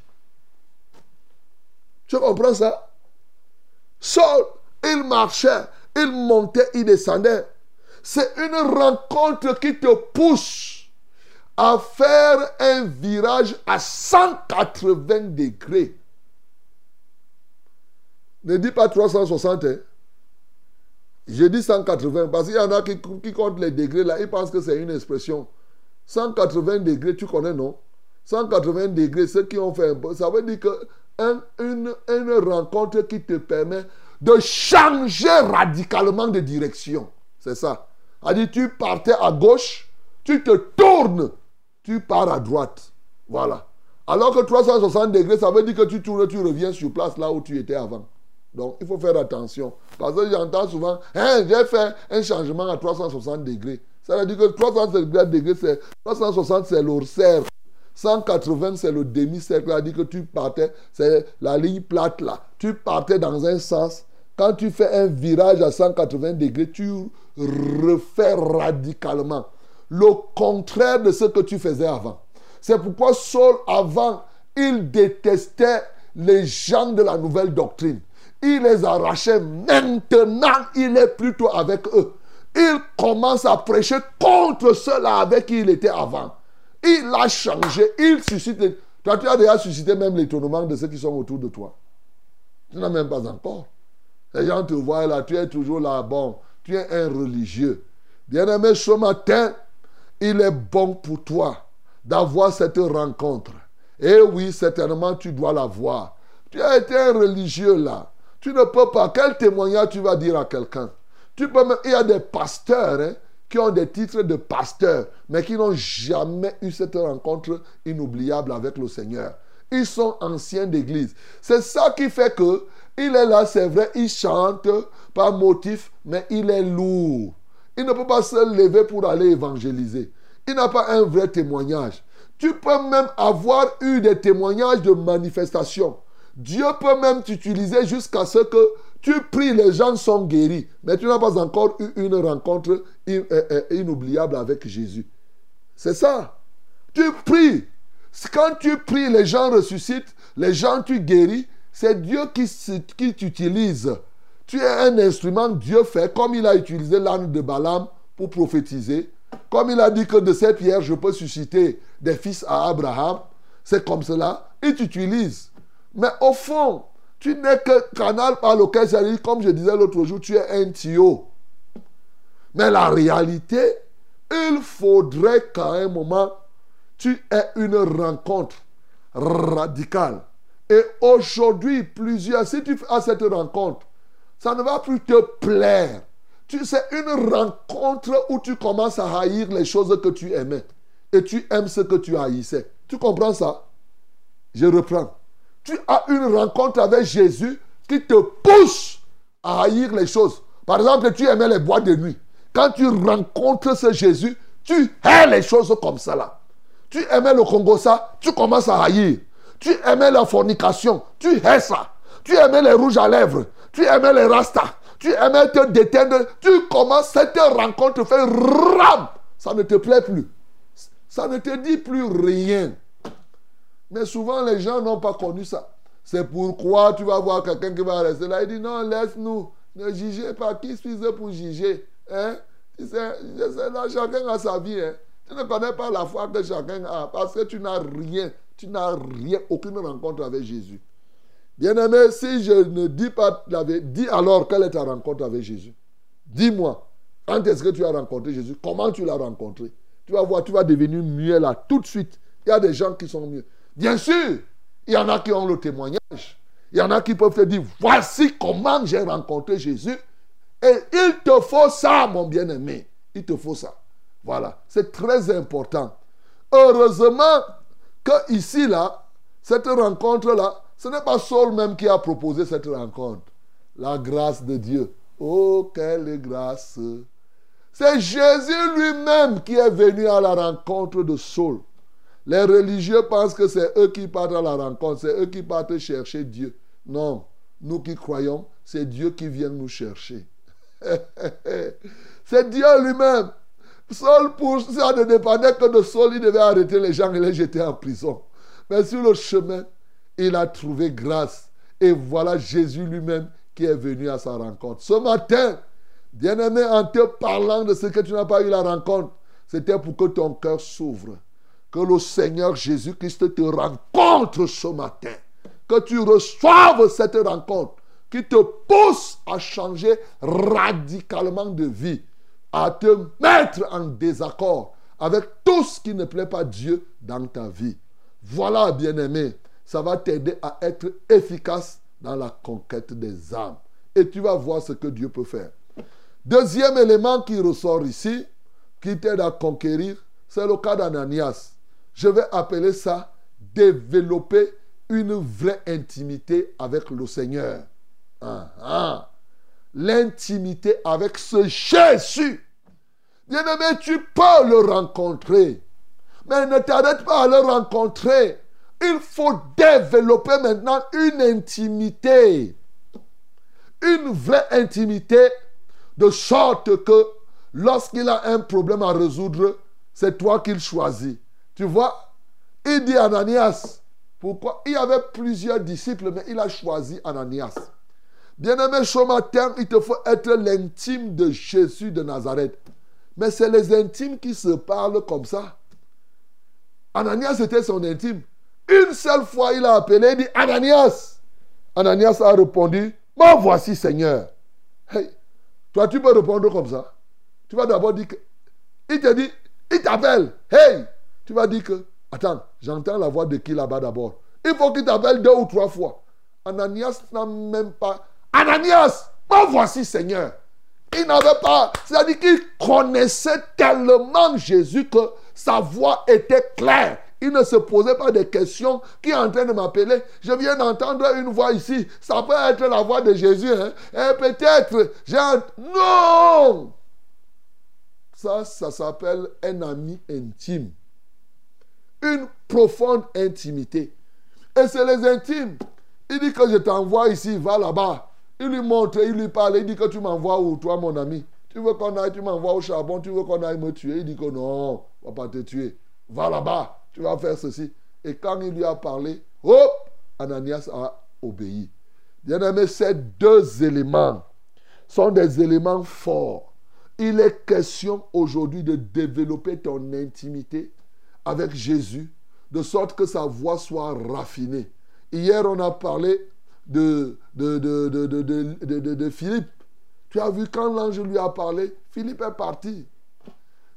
Tu comprends ça? Saul, il marchait, il montait, il descendait. C'est une rencontre qui te pousse à faire un virage à 180 degrés. Ne dis pas 360. Hein. Je dis 180 parce qu'il y en a qui, comptent les degrés là. Ils pensent que c'est une expression. 180 degrés, tu connais, non? 180 degrés, ceux qui ont fait un peu, ça veut dire que une, une rencontre qui te permet de changer radicalement de direction. C'est ça. A dit, tu partais à gauche, tu te tournes, tu pars à droite. Voilà. Alors que 360 degrés, ça veut dire que tu tournes, tu reviens sur place là où tu étais avant. Donc, il faut faire attention. Parce que j'entends souvent, hein, j'ai fait un changement à 360 degrés. Ça veut dire que 360 degrés, c'est 360, c'est l'orsère. 180, c'est le demi-cercle. Ça veut dire que tu partais, c'est la ligne plate là. Tu partais dans un sens. Quand tu fais un virage à 180 degrés, tu refais radicalement le contraire de ce que tu faisais avant. C'est pourquoi Saul, avant, il détestait les gens de la nouvelle doctrine. Il les arrachait. Maintenant, il est plutôt avec eux. Il commence à prêcher contre ceux-là avec qui il était avant. Il a changé. Il suscite. Toi, tu as déjà suscité même l'étonnement de ceux qui sont autour de toi. Tu n'as même pas encore. Les gens te voient là, tu es toujours là, bon, tu es un religieux. Bien-aimé, ce matin, il est bon pour toi d'avoir cette rencontre. Et oui, certainement, tu dois la voir. Tu as été un religieux là. Tu ne peux pas. Quel témoignage tu vas dire à quelqu'un? Il y a des pasteurs hein, qui ont des titres de pasteurs, mais qui n'ont jamais eu cette rencontre inoubliable avec le Seigneur. Ils sont anciens d'église. C'est ça qui fait que il est là, c'est vrai, il chante par motif, mais il est lourd. Il ne peut pas se lever pour aller évangéliser. Il n'a pas un vrai témoignage. Tu peux même avoir eu des témoignages de manifestation. Dieu peut même t'utiliser jusqu'à ce que tu pries, les gens sont guéris. Mais tu n'as pas encore eu une rencontre euh, euh, inoubliable avec Jésus. C'est ça. Tu pries. Quand tu pries, les gens ressuscitent, les gens tu guéris. C'est Dieu qui t'utilise. Tu es un instrument, Dieu fait, comme il a utilisé l'âne de Balaam pour prophétiser. Comme il a dit que de cette pierre, je peux susciter des fils à Abraham. C'est comme cela. Il t'utilise. Mais au fond, tu n'es que canal par lequel comme je disais l'autre jour, tu es un tuyau. Mais la réalité, il faudrait qu'à un moment, tu aies une rencontre radicale. Et aujourd'hui, plusieurs, si tu as cette rencontre, ça ne va plus te plaire. Tu sais, une rencontre où tu commences à haïr les choses que tu aimais. Et tu aimes ce que tu haïssais. Tu comprends ça? Je reprends tu as une rencontre avec Jésus qui te pousse à haïr les choses. Par exemple, tu aimais les bois de nuit. Quand tu rencontres ce Jésus, tu hais les choses comme ça là. Tu aimais le Congo ça, tu commences à haïr. Tu aimais la fornication, tu hais ça. Tu aimais les rouges à lèvres, tu aimais les rastas, tu aimais te détendre. Tu commences, cette rencontre fait ram. Ça ne te plaît plus. Ça ne te dit plus rien. Mais souvent, les gens n'ont pas connu ça. C'est pourquoi tu vas voir quelqu'un qui va rester là. Il dit non, laisse-nous. Ne jugez pas. Qui suis-je pour juger hein? là, chacun a sa vie. Hein? Tu ne connais pas la foi que chacun a parce que tu n'as rien. Tu n'as rien, aucune rencontre avec Jésus. Bien-aimé, si je ne dis pas dis alors quelle est ta rencontre avec Jésus. Dis-moi, quand est-ce que tu as rencontré Jésus Comment tu l'as rencontré? Tu vas voir, tu vas devenir mieux là tout de suite. Il y a des gens qui sont mieux. Bien sûr, il y en a qui ont le témoignage. Il y en a qui peuvent te dire, voici comment j'ai rencontré Jésus. Et il te faut ça, mon bien-aimé. Il te faut ça. Voilà. C'est très important. Heureusement que ici, là, cette rencontre-là, ce n'est pas Saul même qui a proposé cette rencontre. La grâce de Dieu. Oh, quelle grâce. C'est Jésus lui-même qui est venu à la rencontre de Saul. Les religieux pensent que c'est eux qui partent à la rencontre, c'est eux qui partent chercher Dieu. Non, nous qui croyons, c'est Dieu qui vient nous chercher. [LAUGHS] c'est Dieu lui-même. Saul, pour ça ne dépendait que de Saul, il devait arrêter les gens et les jeter en prison. Mais sur le chemin, il a trouvé grâce. Et voilà Jésus lui-même qui est venu à sa rencontre. Ce matin, bien-aimé, en te parlant de ce que tu n'as pas eu la rencontre, c'était pour que ton cœur s'ouvre que le Seigneur Jésus-Christ te rencontre ce matin. Que tu reçoives cette rencontre. qui te pousse à changer radicalement de vie, à te mettre en désaccord avec tout ce qui ne plaît pas Dieu dans ta vie. Voilà, bien-aimé, ça va t'aider à être efficace dans la conquête des âmes. Et tu vas voir ce que Dieu peut faire. Deuxième élément qui ressort ici, qui t'aide à conquérir, c'est le cas d'Ananias. Je vais appeler ça développer une vraie intimité avec le Seigneur. Ah, ah. L'intimité avec ce Jésus. Bien-aimé, tu peux le rencontrer. Mais ne t'arrête pas à le rencontrer. Il faut développer maintenant une intimité. Une vraie intimité de sorte que lorsqu'il a un problème à résoudre, c'est toi qu'il choisit. Tu vois, il dit Ananias. Pourquoi? Il y avait plusieurs disciples, mais il a choisi Ananias. Bien-aimé, ce matin, il te faut être l'intime de Jésus de Nazareth. Mais c'est les intimes qui se parlent comme ça. Ananias était son intime. Une seule fois, il a appelé, il dit Ananias. Ananias a répondu, moi voici Seigneur. Hey, toi, tu peux répondre comme ça. Tu vas d'abord dire que. Il te dit, il t'appelle. Hey! Tu vas dire que, attends, j'entends la voix de qui là-bas d'abord. Il faut qu'il t'appelle deux ou trois fois. Ananias n'a même pas. Ananias! Moi voici Seigneur. Il n'avait pas. C'est-à-dire qu'il connaissait tellement Jésus que sa voix était claire. Il ne se posait pas des questions. Qui est en train de m'appeler Je viens d'entendre une voix ici. Ça peut être la voix de Jésus. Hein? Et peut-être, j'ai. Non Ça, ça s'appelle un ami intime. Une profonde intimité. Et c'est les intimes. Il dit que je t'envoie ici, va là-bas. Il lui montre, il lui parle, il dit que tu m'envoies où, toi, mon ami? Tu veux qu'on aille, tu m'envoies au charbon, tu veux qu'on aille me tuer? Il dit que non, on va pas te tuer. Va là-bas, tu vas faire ceci. Et quand il lui a parlé, hop, Ananias a obéi. Bien aimé, ces deux éléments sont des éléments forts. Il est question aujourd'hui de développer ton intimité avec Jésus, de sorte que sa voix soit raffinée. Hier, on a parlé de, de, de, de, Philippe. Tu as vu quand l'ange lui a parlé, Philippe est parti.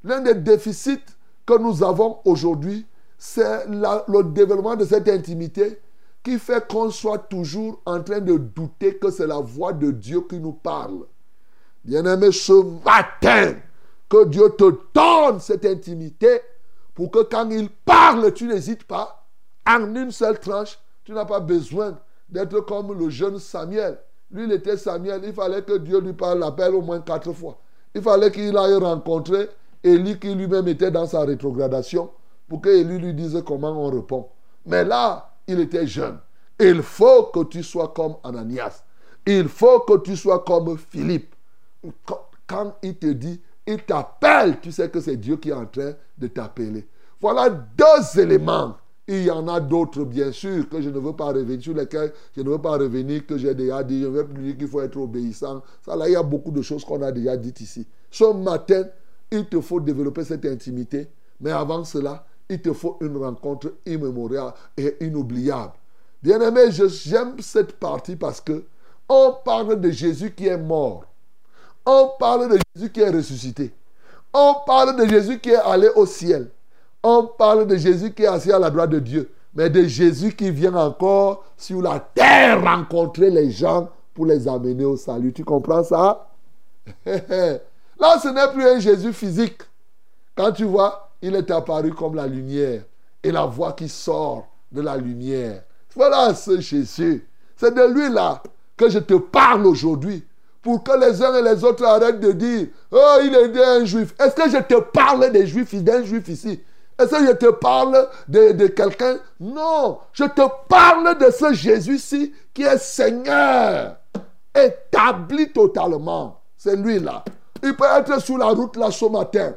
L'un des déficits que nous avons aujourd'hui, c'est le développement de cette intimité qui fait qu'on soit toujours en train de douter que c'est la voix de Dieu qui nous parle. Bien-aimé, ce matin, que Dieu te donne cette intimité pour que quand il parle, tu n'hésites pas. En une seule tranche, tu n'as pas besoin d'être comme le jeune Samuel. Lui, il était Samuel. Il fallait que Dieu lui parle l'appel au moins quatre fois. Il fallait qu'il aille rencontrer Élie qui lui-même était dans sa rétrogradation pour que Élie lui dise comment on répond. Mais là, il était jeune. Il faut que tu sois comme Ananias. Il faut que tu sois comme Philippe. Quand il te dit, il t'appelle, tu sais que c'est Dieu qui est en train de t'appeler. Voilà deux éléments il y en a d'autres, bien sûr, que je ne veux pas revenir, sur lesquels je ne veux pas revenir, que j'ai déjà dit. Je ne veux plus dire qu'il faut être obéissant. Ça, là, il y a beaucoup de choses qu'on a déjà dites ici. Ce matin, il te faut développer cette intimité. Mais avant cela, il te faut une rencontre immémoriale et inoubliable. Bien-aimé, j'aime cette partie parce que on parle de Jésus qui est mort. On parle de Jésus qui est ressuscité. On parle de Jésus qui est allé au ciel. On parle de Jésus qui est assis à la droite de Dieu, mais de Jésus qui vient encore sur la terre rencontrer les gens pour les amener au salut. Tu comprends ça? [LAUGHS] Là, ce n'est plus un Jésus physique. Quand tu vois, il est apparu comme la lumière et la voix qui sort de la lumière. Voilà ce Jésus. C'est de lui là que je te parle aujourd'hui. Pour que les uns et les autres arrêtent de dire Oh, il est un juif. Est-ce que je te parle des juifs, d'un juif ici? Est-ce que je te parle de, quelqu'un? Non, je te parle de ce Jésus-ci qui est Seigneur, établi totalement. C'est lui-là. Il peut être sur la route là ce matin.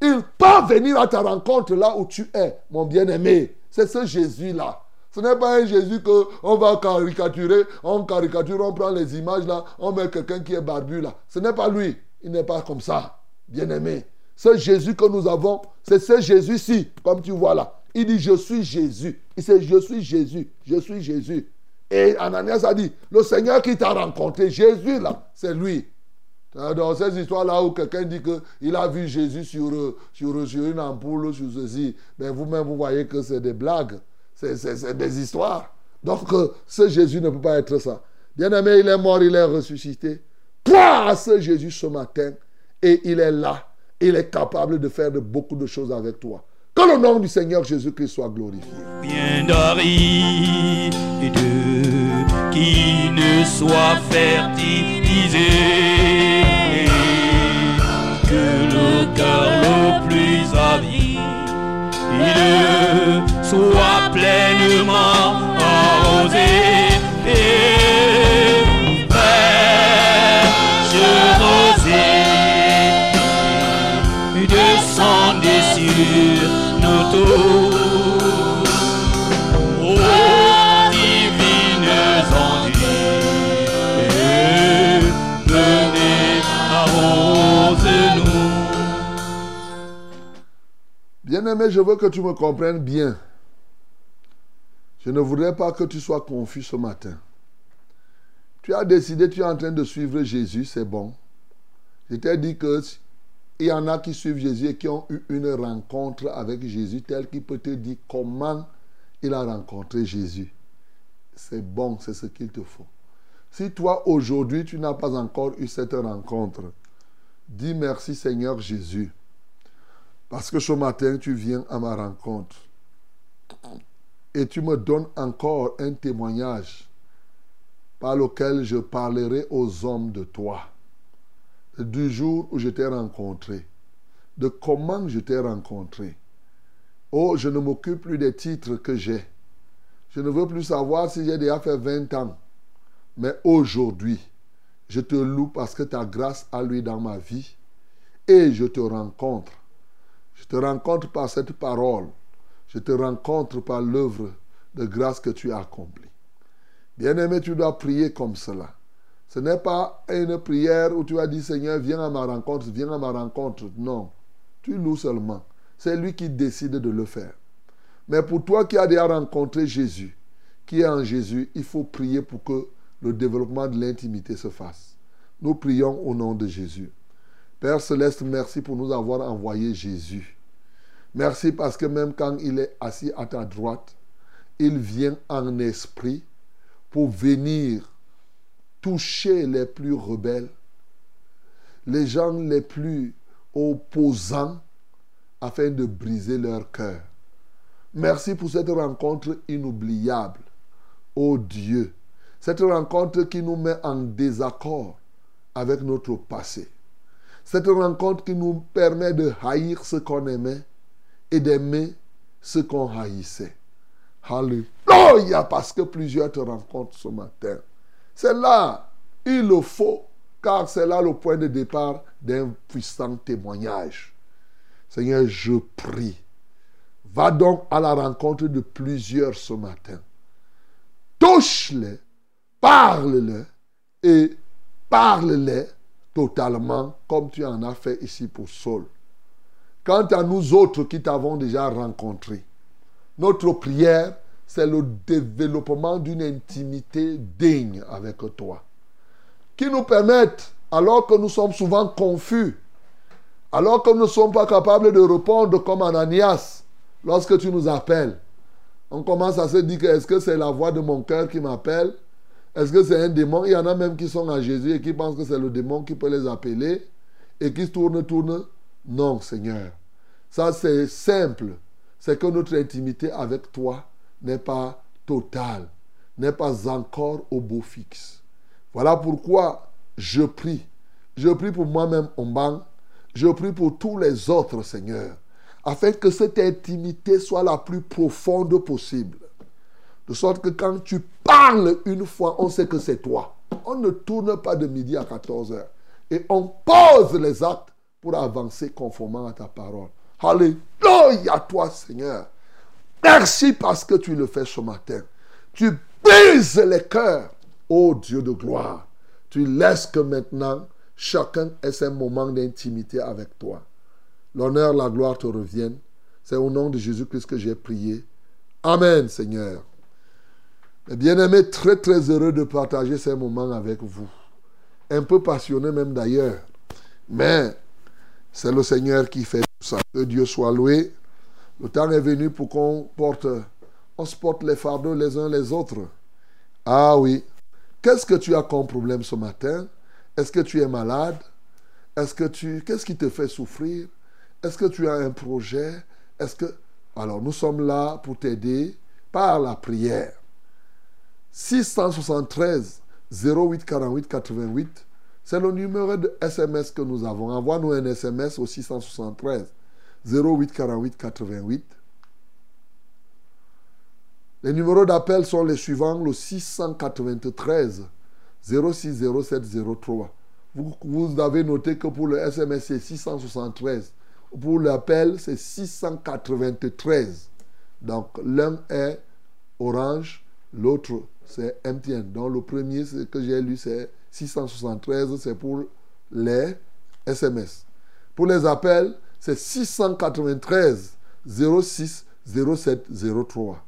Il peut venir à ta rencontre là où tu es, mon bien-aimé. C'est ce Jésus-là. Ce n'est pas un Jésus qu'on va caricaturer, on caricature, on prend les images là, on met quelqu'un qui est barbu là. Ce n'est pas lui. Il n'est pas comme ça, bien-aimé. Ce Jésus que nous avons, c'est ce Jésus-ci, comme tu vois là. Il dit, je suis Jésus. Il dit, je suis Jésus, je suis Jésus. Et Ananias a dit, le Seigneur qui t'a rencontré, Jésus là, c'est lui. Dans ces histoires-là où quelqu'un dit qu'il a vu Jésus sur, euh, une ampoule, sur ceci, mais vous-même, vous voyez que c'est des blagues, c'est des histoires. Donc, euh, ce Jésus ne peut pas être ça. Bien-aimé, il est mort, il est ressuscité. Crois à ce Jésus ce matin et il est là. Il est capable de faire beaucoup de choses avec toi. Que le nom du Seigneur Jésus-Christ soit glorifié. Bien qui ne soit fertilisé. Que le cœur le plus avide soit pleinement arrosé. Descendez sur nos tours. Bien-aimé, je veux que tu me comprennes bien. Je ne voudrais pas que tu sois confus ce matin. Tu as décidé, tu es en train de suivre Jésus, c'est bon. Je t'ai dit que il y en a qui suivent Jésus et qui ont eu une rencontre avec Jésus, tel qu'il peut te dire comment il a rencontré Jésus. C'est bon, c'est ce qu'il te faut. Si toi, aujourd'hui, tu n'as pas encore eu cette rencontre, dis merci Seigneur Jésus. Parce que ce matin, tu viens à ma rencontre. Et tu me donnes encore un témoignage par lequel je parlerai aux hommes de toi. Du jour où je t'ai rencontré. De comment je t'ai rencontré. Oh, je ne m'occupe plus des titres que j'ai. Je ne veux plus savoir si j'ai déjà fait 20 ans. Mais aujourd'hui, je te loue parce que ta grâce a lui dans ma vie. Et je te rencontre. Je te rencontre par cette parole. Je te rencontre par l'œuvre de grâce que tu as accomplie. Bien-aimé, tu dois prier comme cela. Ce n'est pas une prière où tu as dit Seigneur, viens à ma rencontre, viens à ma rencontre. Non, tu loues seulement. C'est lui qui décide de le faire. Mais pour toi qui as déjà rencontré Jésus, qui est en Jésus, il faut prier pour que le développement de l'intimité se fasse. Nous prions au nom de Jésus. Père céleste, merci pour nous avoir envoyé Jésus. Merci parce que même quand il est assis à ta droite, il vient en esprit pour venir toucher les plus rebelles, les gens les plus opposants, afin de briser leur cœur. Merci pour cette rencontre inoubliable. Ô Dieu, cette rencontre qui nous met en désaccord avec notre passé. Cette rencontre qui nous permet de haïr ce qu'on aimait et d'aimer ce qu'on haïssait. Alléluia, parce que plusieurs te rencontrent ce matin. C'est là, il le faut, car c'est là le point de départ d'un puissant témoignage. Seigneur, je prie. Va donc à la rencontre de plusieurs ce matin. Touche-les, parle-les et parle-les totalement comme tu en as fait ici pour Saul. Quant à nous autres qui t'avons déjà rencontrés, notre prière, c'est le développement d'une intimité digne avec toi. Qui nous permette, alors que nous sommes souvent confus, alors que nous ne sommes pas capables de répondre comme Ananias, lorsque tu nous appelles, on commence à se dire est-ce que c'est la voix de mon cœur qui m'appelle? Est-ce que c'est un démon? Il y en a même qui sont à Jésus et qui pensent que c'est le démon qui peut les appeler et qui tournent, tournent. Non, Seigneur. Ça, c'est simple. C'est que notre intimité avec toi n'est pas totale, n'est pas encore au beau fixe. Voilà pourquoi je prie. Je prie pour moi-même, Omban. Je prie pour tous les autres, Seigneur afin que cette intimité soit la plus profonde possible. De sorte que quand tu parles une fois, on sait que c'est toi. On ne tourne pas de midi à 14 heures. Et on pose les actes pour avancer conformément à ta parole. Alléluia toi, Seigneur. Merci parce que tu le fais ce matin. Tu brises les cœurs, ô Dieu de gloire. Tu laisses que maintenant, chacun ait ses moments d'intimité avec toi. L'honneur, la gloire te reviennent. C'est au nom de Jésus-Christ que j'ai prié. Amen, Seigneur. Mais bien aimé, très très heureux de partager ces moments avec vous. Un peu passionné même d'ailleurs. Mais c'est le Seigneur qui fait tout ça. Que Dieu soit loué. Le temps est venu pour qu'on porte, on se porte les fardeaux les uns les autres. Ah oui. Qu'est-ce que tu as comme problème ce matin? Est-ce que tu es malade? Est-ce que tu qu'est-ce qui te fait souffrir? Est-ce que tu as un projet? Est-ce que alors nous sommes là pour t'aider par la prière. 673 08 48 88 c'est le numéro de SMS que nous avons. Envoie-nous un SMS au 673 08 48 88. Les numéros d'appel sont les suivants le 693 06 07 03. Vous, vous avez noté que pour le SMS, c'est 673. Pour l'appel, c'est 693. Donc, l'un est orange, l'autre, c'est MTN. Donc, le premier que j'ai lu, c'est 673, c'est pour les SMS. Pour les appels, c'est 693 06 07 03.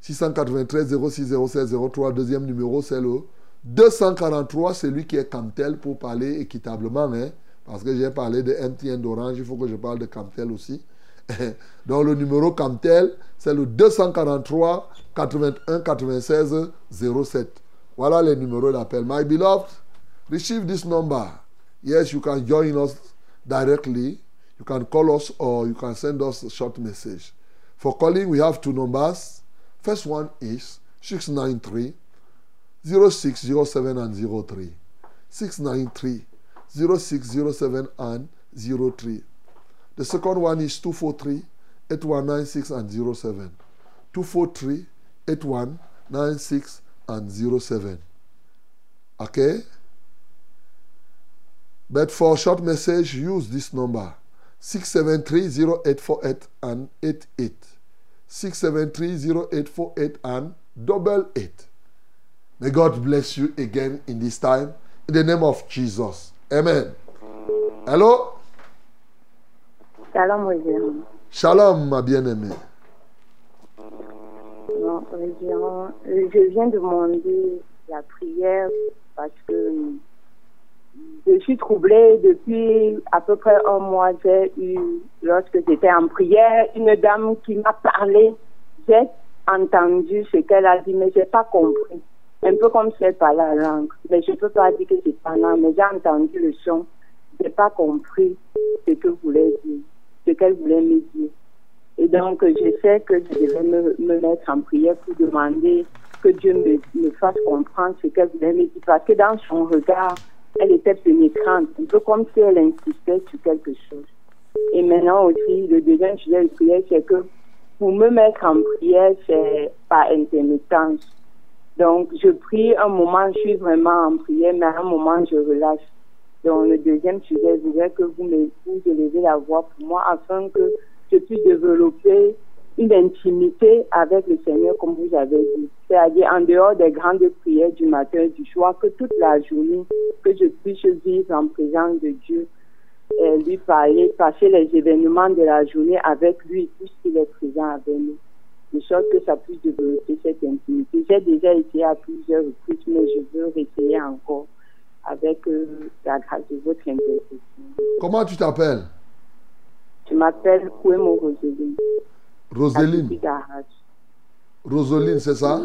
693 06 07 03. Deuxième numéro, c'est le 243, celui qui est Camtel pour parler équitablement. Hein, parce que j'ai parlé de MTN d'Orange, il faut que je parle de Camtel aussi. [LAUGHS] Donc le numéro Camtel, c'est le 243 81 96 07. Voilà les numéros d'appel. My beloved, receive this number. Yes, you can join us directly. You can call us or you can send us a short message. For calling, we have two numbers. First one is 693 0607 and 03. 693 0607 and 03. The second one is 243 8196 and 07. 243 8196 and 07. Okay? But for short message, use this number 673 0848 and 88. 673 0848 and double eight. May God bless you again in this time. In the name of Jesus. Amen. Hello? Shalom. Shalom, ma bien-aimée. Euh, je viens demander la prière parce que je suis troublée depuis à peu près un mois. J'ai eu, lorsque j'étais en prière, une dame qui m'a parlé. J'ai entendu ce qu'elle a dit, mais j'ai pas compris. Un peu comme si elle parlait la langue. Mais je peux pas dire que c'est pas mais j'ai entendu le son. J'ai pas compris ce que voulait dire, ce qu'elle voulait me dire. Et donc, je sais que je devais me, me mettre en prière pour demander que Dieu me, me fasse comprendre ce qu'elle voulait me dire. Parce que dans son regard, elle était pénétrante, un peu comme si elle insistait sur quelque chose. Et maintenant aussi, le deuxième sujet de prière, c'est que pour me mettre en prière, c'est par intermittence. Donc, je prie un moment, je suis vraiment en prière, mais à un moment, je relâche. Donc, le deuxième sujet, je voudrais que vous me vous élevez la voix pour moi afin que je puisse développer une intimité avec le Seigneur, comme vous avez dit. C'est-à-dire en dehors des grandes prières du matin et du soir, que toute la journée, que je puisse vivre en présence de Dieu, lui parler, passer les événements de la journée avec lui, puisqu'il est présent avec nous. De sorte que ça puisse développer cette intimité. J'ai déjà essayé à plusieurs reprises, mais je veux essayer encore avec euh, la grâce de votre intercession. Comment tu t'appelles? Je m'appelle Kouemo Roseline. Roseline? Roseline, c'est ça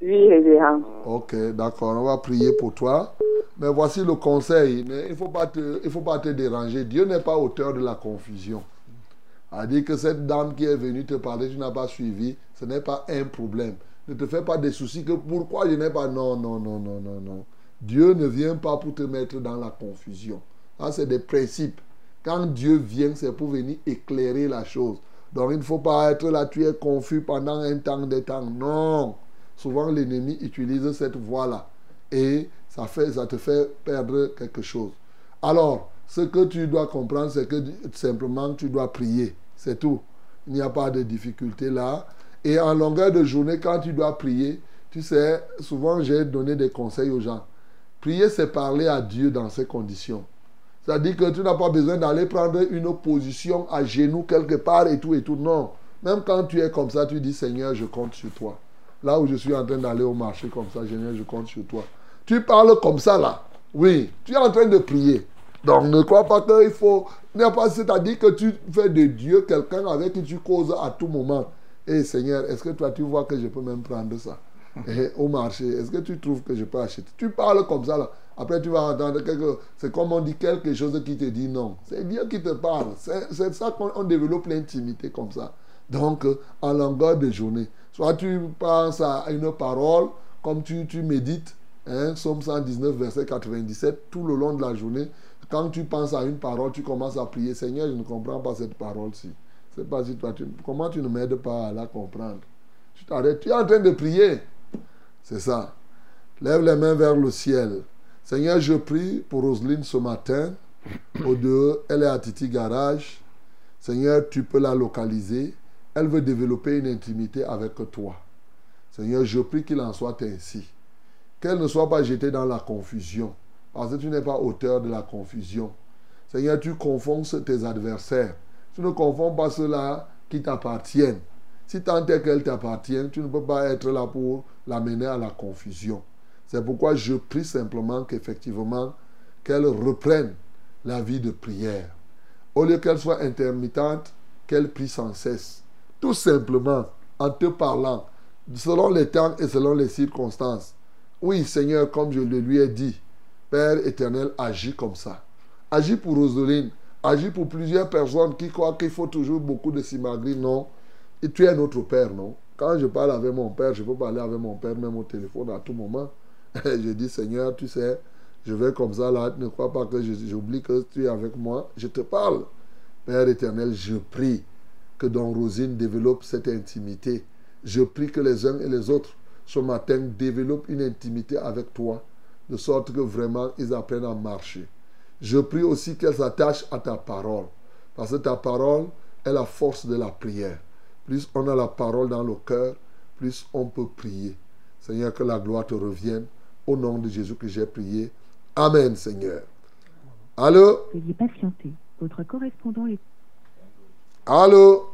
Oui, révérend. Ok, d'accord. On va prier pour toi. Mais voici le conseil. Mais Il ne faut, pas te- il faut pas te déranger. Dieu n'est pas auteur de la confusion. A dit que cette dame qui est venue te parler, tu n'as pas suivi, ce n'est pas un problème. Ne te fais pas des soucis que pourquoi je n'ai pas. Non, non, non, non, non, non. Dieu ne vient pas pour te mettre dans la confusion. C'est des principes. Quand Dieu vient, c'est pour venir éclairer la chose. Donc, il ne faut pas être là, tu es confus pendant un temps, des temps. Non. Souvent, l'ennemi utilise cette voie-là. Et ça, fait, ça te fait perdre quelque chose. Alors, ce que tu dois comprendre, c'est que simplement, tu dois prier. C'est tout. Il n'y a pas de difficulté là. Et en longueur de journée, quand tu dois prier, tu sais, souvent j'ai donné des conseils aux gens. Prier, c'est parler à Dieu dans ces conditions. C'est-à-dire que tu n'as pas besoin d'aller prendre une position à genoux quelque part et tout et tout. Non. Même quand tu es comme ça, tu dis Seigneur, je compte sur toi. là où je suis en train d'aller au marché comme ça, Seigneur, je compte sur toi. Tu parles comme ça là. Oui, tu es en train de prier. Donc ne crois pas qu'il faut. c'est-à-dire que tu fais de Dieu quelqu'un avec qui tu causes à tout moment. Et Seigneur, est-ce que toi tu vois que je peux même prendre ça? Et au marché Est-ce que tu trouves que je peux acheter? Tu parles comme ça là. Après tu vas entendre quelque C'est comme on dit quelque chose qui te dit non. C'est Dieu qui te parle. C'est ça qu'on développe l'intimité comme ça. Donc, en longueur de journée. Soit tu penses à une parole, comme tu, tu médites, hein, Somme 119, verset 97, tout le long de la journée. Quand tu penses à une parole, tu commences à prier, Seigneur, je ne comprends pas cette parole-ci. C'est pas si toi, tu, comment tu ne m'aides pas à la comprendre? Tu t'arrêtes, tu es en train de prier. C'est ça. Lève les mains vers le ciel. Seigneur, je prie pour Roselyne ce matin. Au deux, elle est à Titi Garage. Seigneur, tu peux la localiser. Elle veut développer une intimité avec toi. Seigneur, je prie qu'il en soit ainsi. Qu'elle ne soit pas jetée dans la confusion. Parce que tu n'es pas auteur de la confusion. Seigneur, tu confonds tes adversaires. Tu ne confonds pas ceux-là qui t'appartiennent. Si tant est qu'elle t'appartient, tu ne peux pas être là pour l'amener à la confusion. C'est pourquoi je prie simplement qu'effectivement, qu'elle reprenne la vie de prière. Au lieu qu'elle soit intermittente, qu'elle prie sans cesse. Tout simplement, en te parlant, selon les temps et selon les circonstances. Oui, Seigneur, comme je le lui ai dit, Père éternel, agis comme ça. Agis pour Roseline. Agis pour plusieurs personnes qui croient qu'il faut toujours beaucoup de simagri. Non. Et tu es notre Père, non Quand je parle avec mon Père, je peux parler avec mon Père même au téléphone à tout moment. [LAUGHS] je dis, Seigneur, tu sais, je vais comme ça là. Ne crois pas que j'oublie que tu es avec moi. Je te parle. Père éternel, je prie que Don Rosine développe cette intimité. Je prie que les uns et les autres, ce matin, développent une intimité avec toi de sorte que vraiment ils apprennent à marcher. Je prie aussi qu'elles s'attachent à ta parole, parce que ta parole est la force de la prière. Plus on a la parole dans le cœur, plus on peut prier. Seigneur, que la gloire te revienne. Au nom de Jésus que j'ai prié. Amen, Seigneur. Allô? Veuillez patienter. Votre correspondant est. Allô?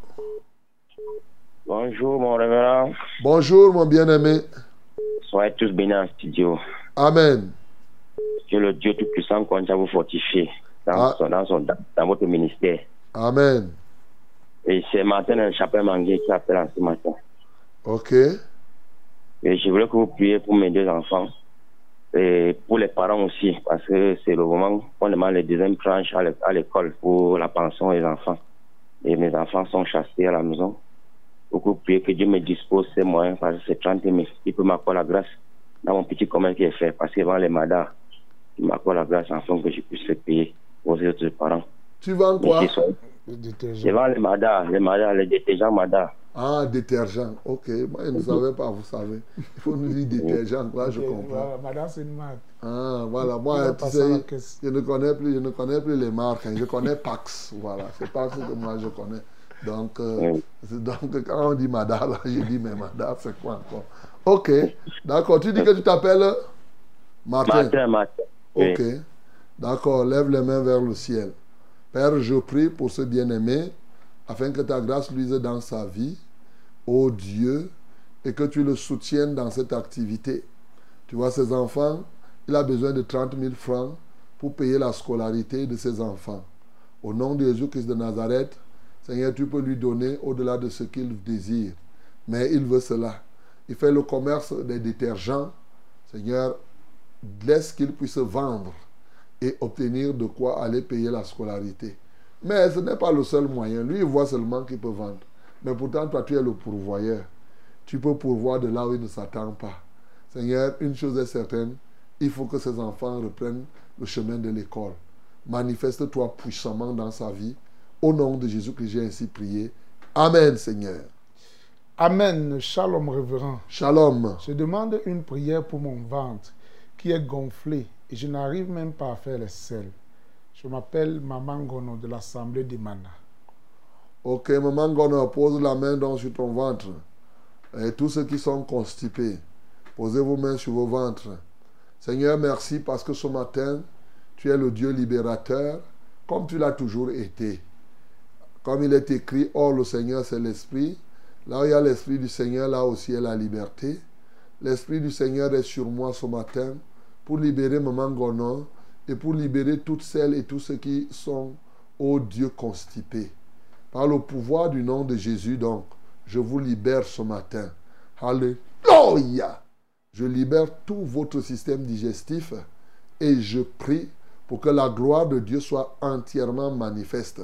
Bonjour, mon révérend. Bonjour, mon bien-aimé. Soyez tous bénis en studio. Amen. Que le Dieu Tout-Puissant continue à vous fortifier dans, Ah. son- dans, son- dans votre ministère. Amen. Et c'est Martin un chapeau mangué qui appelle en ce matin. Ok. Et je voulais que vous priez pour mes deux enfants. Et pour les parents aussi, parce que c'est le moment qu'on demande les deuxième tranche à l'é- à l'école pour la pension des enfants. Et mes enfants sont chassés à la maison. Beaucoup prier que Dieu me dispose ces moyens, parce que c'est 30 000. Il peut m'accorder la grâce dans mon petit commerce qui est fait, parce que les madars, il m'accorde la grâce afin que je puisse le payer aux autres parents. Tu vends quoi? Vends les madars, les madars, les détergents madars. Ah, détergent. Ok. Moi, je ne savais pas, vous savez. Il faut nous dire [LAUGHS] détergent. Là, je comprends. Madame, c'est une marque. Ah, voilà. Il Moi, tu sais, je ne connais plus, je ne connais plus les marques. hein. Je connais Pax. Voilà. C'est Pax que moi, je connais. Donc, euh, donc quand on dit Mada, là, je dis, mais Mada, c'est quoi encore? Ok. D'accord. Tu dis que tu t'appelles Martin. Martin, Martin. Oui. Ok. D'accord. Lève les mains vers le ciel. Père, je prie pour ce bien-aimé afin que ta grâce luise dans sa vie, ô Dieu, et que tu le soutiennes dans cette activité. Tu vois, ses enfants, il a besoin de 30 000 francs pour payer la scolarité de ses enfants. Au nom de Jésus-Christ de Nazareth, Seigneur, tu peux lui donner au-delà de ce qu'il désire. Mais il veut cela. Il fait le commerce des détergents. Seigneur, laisse qu'il puisse vendre et obtenir de quoi aller payer la scolarité. Mais ce n'est pas le seul moyen. Lui, il voit seulement qu'il peut vendre. Mais pourtant, toi, tu es le pourvoyeur. Tu peux pourvoir de là où il ne s'attend pas. Seigneur, une chose est certaine, il faut que ces enfants reprennent le chemin de l'école. Manifeste-toi puissamment dans sa vie. Au nom de Jésus que j'ai ainsi prié. Amen, Seigneur. Amen. Shalom, révérend. Shalom. Je demande une prière pour mon ventre qui est gonflé et je n'arrive même pas à faire les selles. Je m'appelle Maman Gono de l'Assemblée des Mana. Ok, maman Gono, pose la main donc sur ton ventre. Et tous ceux qui sont constipés, posez vos mains sur vos ventres. Seigneur, merci parce que ce matin, tu es le Dieu libérateur, comme tu l'as toujours été. Comme il est écrit, Or le Seigneur c'est l'Esprit, Là où il y a l'Esprit du Seigneur, là aussi a la liberté. L'Esprit du Seigneur est sur moi ce matin pour libérer Maman Gonon et pour libérer toutes celles et tous ceux qui sont, ô Dieu, constipés. Par le pouvoir du nom de Jésus, donc, je vous libère ce matin. Alléluia. Je libère tout votre système digestif et je prie pour que la gloire de Dieu soit entièrement manifeste.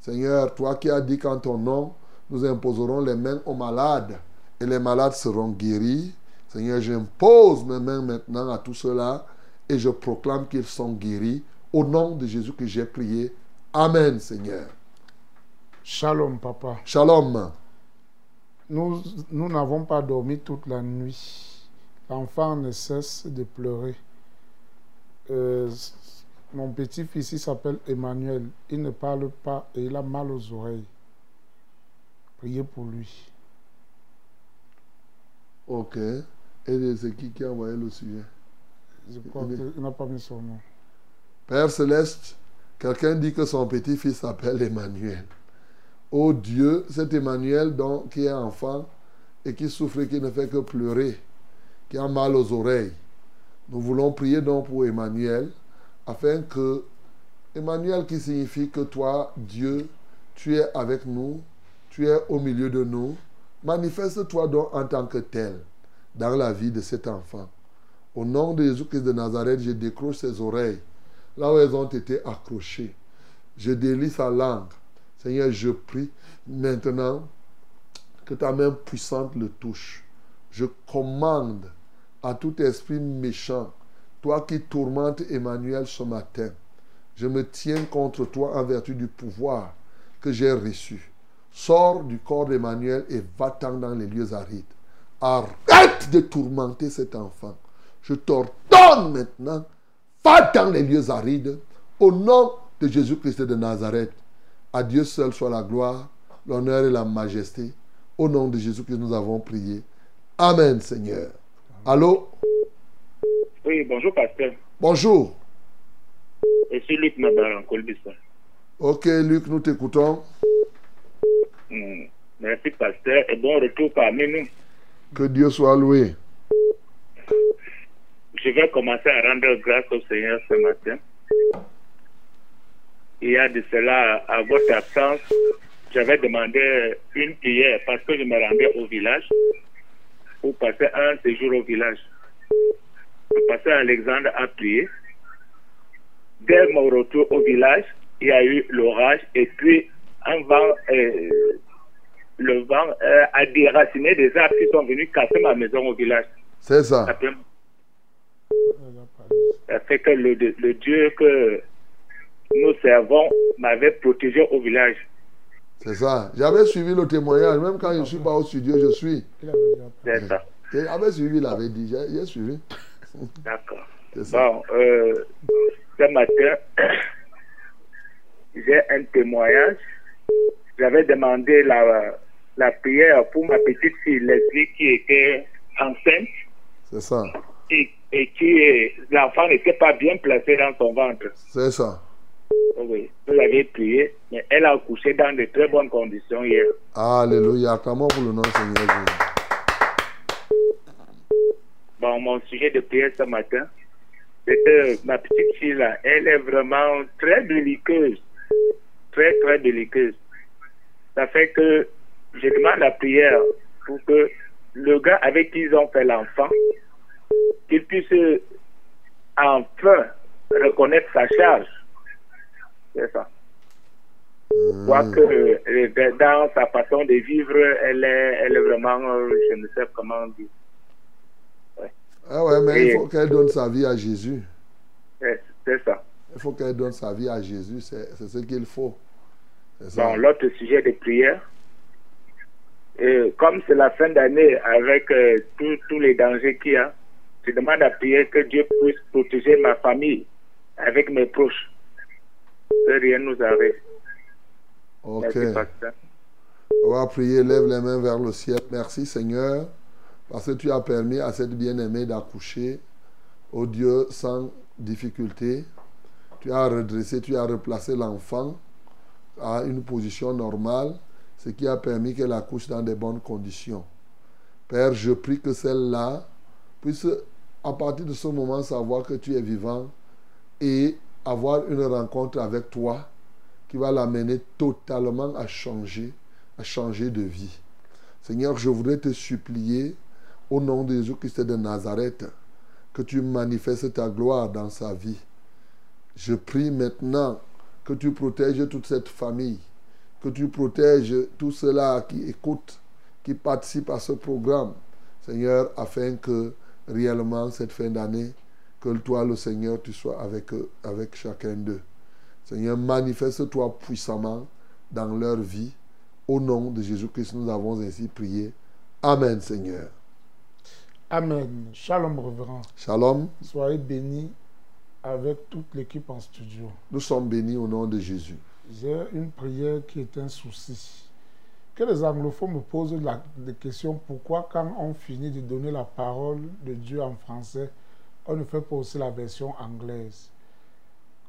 Seigneur, toi qui as dit qu'en ton nom, nous imposerons les mains aux malades et les malades seront guéris. Seigneur, j'impose mes mains maintenant à tous ceux-là et je proclame qu'ils sont guéris. Au nom de Jésus que j'ai prié. Amen, Seigneur. Shalom, papa. Shalom. Nous nous n'avons pas dormi toute la nuit. L'enfant ne cesse de pleurer. Euh, mon petit-fils il s'appelle Emmanuel. Il ne parle pas et il a mal aux oreilles. Priez pour lui. Ok. Et c'est qui qui a envoyé le sujet? Je crois qu'il n'a pas mis son nom. Père Céleste, quelqu'un dit que son petit-fils s'appelle Emmanuel. Oh Dieu, cet Emmanuel donc, qui est enfant et qui souffre et qui ne fait que pleurer, qui a mal aux oreilles. Nous voulons prier donc pour Emmanuel afin que Emmanuel qui signifie que toi, Dieu, tu es avec nous, tu es au milieu de nous, manifeste-toi donc en tant que tel dans la vie de cet enfant. Au nom de Jésus-Christ de Nazareth, je décroche ses oreilles, là où elles ont été accrochées. Je délie sa langue. Seigneur, je prie maintenant que ta main puissante le touche. Je commande à tout esprit méchant, toi qui tourmentes Emmanuel ce matin, je me tiens contre toi en vertu du pouvoir que j'ai reçu. Sors du corps d'Emmanuel et va-t'en dans les lieux arides. Arrête de tourmenter cet enfant. Je t'ordonne maintenant, va dans les lieux arides au nom de Jésus-Christ de Nazareth. À Dieu seul soit la gloire, l'honneur et la majesté. Au nom de Jésus-Christ, nous avons prié. Amen, Seigneur. Allô? Oui, bonjour, pasteur. Bonjour. Je suis Luc Nabar en Colbissa. Ok, Luc, nous t'écoutons. Hmm, Merci, pasteur, et bon retour parmi nous. Que Dieu soit loué. Je vais commencer à rendre grâce au Seigneur ce matin. Il y a de cela, à votre absence, j'avais demandé une prière parce que je me rendais au village pour passer un séjour au village. Le pasteur Alexandre a prié. Dès mon retour au village, il y a eu l'orage et puis un vent, euh, le vent euh, a déraciné des arbres qui sont venus casser ma maison au village. C'est ça. Ça fait- ça fait que le, le Dieu que nous servons m'avait protégé au village. C'est ça. J'avais suivi le témoignage. Même quand je ne suis pas au studio, je suis. C'est ça. J'avais suivi, il avait dit. J'ai suivi. D'accord. C'est ça. Bon, euh, ce matin, [COUGHS] j'ai un témoignage. J'avais demandé la, la prière pour ma petite fille Leslie qui était enceinte C'est ça. et, et qui l'enfant n'était pas bien placé dans son ventre. C'est ça. Oui, vous l'avez prié, mais elle a accouché dans de très bonnes conditions hier. Alléluia. Acclamons pour le nom Seigneur Jésus. Bon, mon sujet de prière ce matin, c'est que ma petite fille là, elle est vraiment très délicateuse. Très, très délicateuse. Ça fait que je demande la prière pour que le gars avec qui ils ont fait l'enfant, qu'il puisse enfin reconnaître sa charge. C'est ça. Quoique euh, dans sa façon de vivre, elle est, elle est vraiment, euh, je ne sais comment dire. Ah ouais, mais il faut qu'elle donne sa vie à Jésus. C'est ça. Il faut qu'elle donne sa vie à Jésus. C'est ce qu'il faut. Bon, l'autre sujet de prière, et comme c'est la fin d'année avec euh, tous les dangers qu'il y a, je demande à prier que Dieu puisse protéger ma famille avec mes proches. Rien nous arrive. Ok. On va prier, lève les mains vers le ciel. Merci Seigneur, parce que tu as permis à cette bien-aimée d'accoucher, au Dieu, sans difficulté. Tu as redressé, tu as replacé l'enfant à une position normale ce qui a permis qu'elle accouche dans des bonnes conditions. Père, je prie que celle-là puisse, à partir de ce moment, savoir que tu es vivant et avoir une rencontre avec toi qui va l'amener totalement à changer, à changer de vie. Seigneur, je voudrais te supplier, au nom de Jésus-Christ de Nazareth, que tu manifestes ta gloire dans sa vie. Je prie maintenant que tu protèges toute cette famille, que tu protèges tous ceux-là qui écoutent, qui participent à ce programme, Seigneur, afin que réellement cette fin d'année, que toi, le Seigneur, tu sois avec eux, avec chacun d'eux. Seigneur, manifeste-toi puissamment dans leur vie. Au nom de Jésus-Christ, nous avons ainsi prié. Amen, Seigneur. Amen. Shalom, révérend. Shalom. Soyez bénis avec toute l'équipe en studio. Nous sommes bénis au nom de Jésus. J'ai une prière qui est un souci. Que les anglophones me posent la, des questions pourquoi, quand on finit de donner la parole de Dieu en français, on ne fait pas aussi la version anglaise.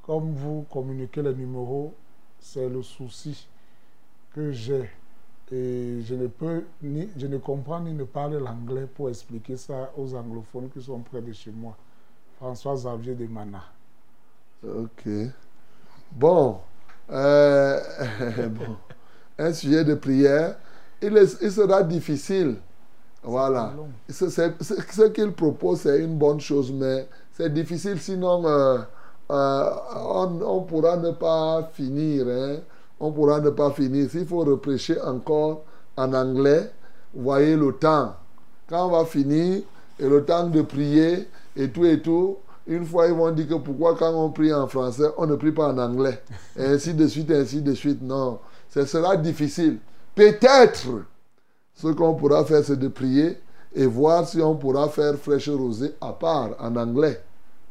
Comme vous communiquez les numéros, c'est le souci que j'ai. Et je ne peux ni, je ne comprends ni ne parle l'anglais pour expliquer ça aux anglophones qui sont près de chez moi. François Xavier de Mana. Ok. Bon. Euh. [LAUGHS] Un sujet de prière. Il sera difficile. Voilà. Ce, qu'il propose, c'est une bonne chose, mais c'est difficile, sinon euh, euh, on, on pourra ne pas finir. hein. On pourra ne pas finir. S'il faut reprêcher encore en anglais, voyez le temps. Quand on va finir, et le temps de prier, et tout et tout, une fois ils vont dire que pourquoi quand on prie en français, on ne prie pas en anglais. [LAUGHS] Et ainsi de suite, ainsi de suite. Non, ce sera difficile. Peut-être, ce qu'on pourra faire, c'est de prier et voir si on pourra faire fraîche rosée à part en anglais.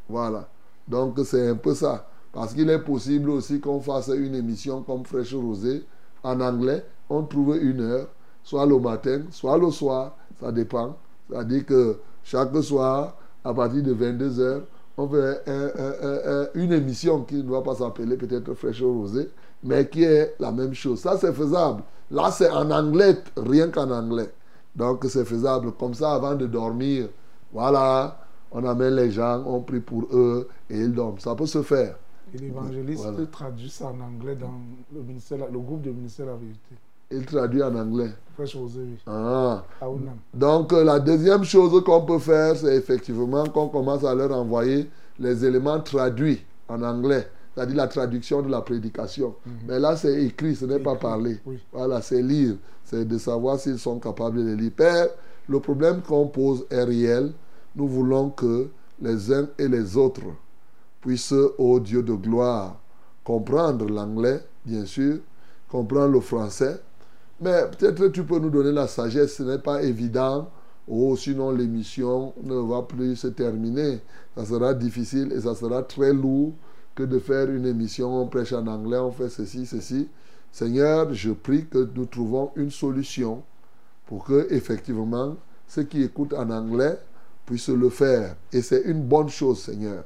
Voilà. Donc c'est un peu ça. Parce qu'il est possible aussi qu'on fasse une émission comme fraîche rosée en anglais. On trouve une heure, soit le matin, soit le soir. Ça dépend. C'est-à-dire que chaque soir, à partir de 22h, on fait un- un- un- un- une émission qui ne va pas s'appeler peut-être fraîche rosée, mais qui est la même chose. Ça, c'est faisable. Là, c'est en anglais, rien qu'en anglais. Donc, c'est faisable. Comme ça, avant de dormir, voilà, on amène les gens, on prie pour eux et ils dorment. Ça peut se faire. Et l'évangéliste Voilà. traduit ça en anglais dans le, ministère, le groupe du ministère de la vérité. Il traduit en anglais. Fraîche Rosée, oui. Ah. Donc, euh, la deuxième chose qu'on peut faire, c'est effectivement qu'on commence à leur envoyer les éléments traduits en anglais, c'est-à-dire la traduction de la prédication. Mais là, c'est écrit, ce n'est pas parlé. Voilà, c'est lire, c'est de savoir s'ils sont capables de lire. Père, le problème qu'on pose est réel. Nous voulons que les uns et les autres puissent, ô Dieu de gloire, comprendre l'anglais, bien sûr, comprendre le français, mais peut-être tu peux nous donner la sagesse, ce n'est pas évident. Oh, sinon l'émission ne va plus se terminer. Ça sera difficile et ça sera très lourd que de faire une émission, on prêche en anglais, on fait ceci, ceci. Seigneur, je prie que nous trouvons une solution pour que, effectivement, ceux qui écoutent en anglais puissent le faire. Et c'est une bonne chose, Seigneur.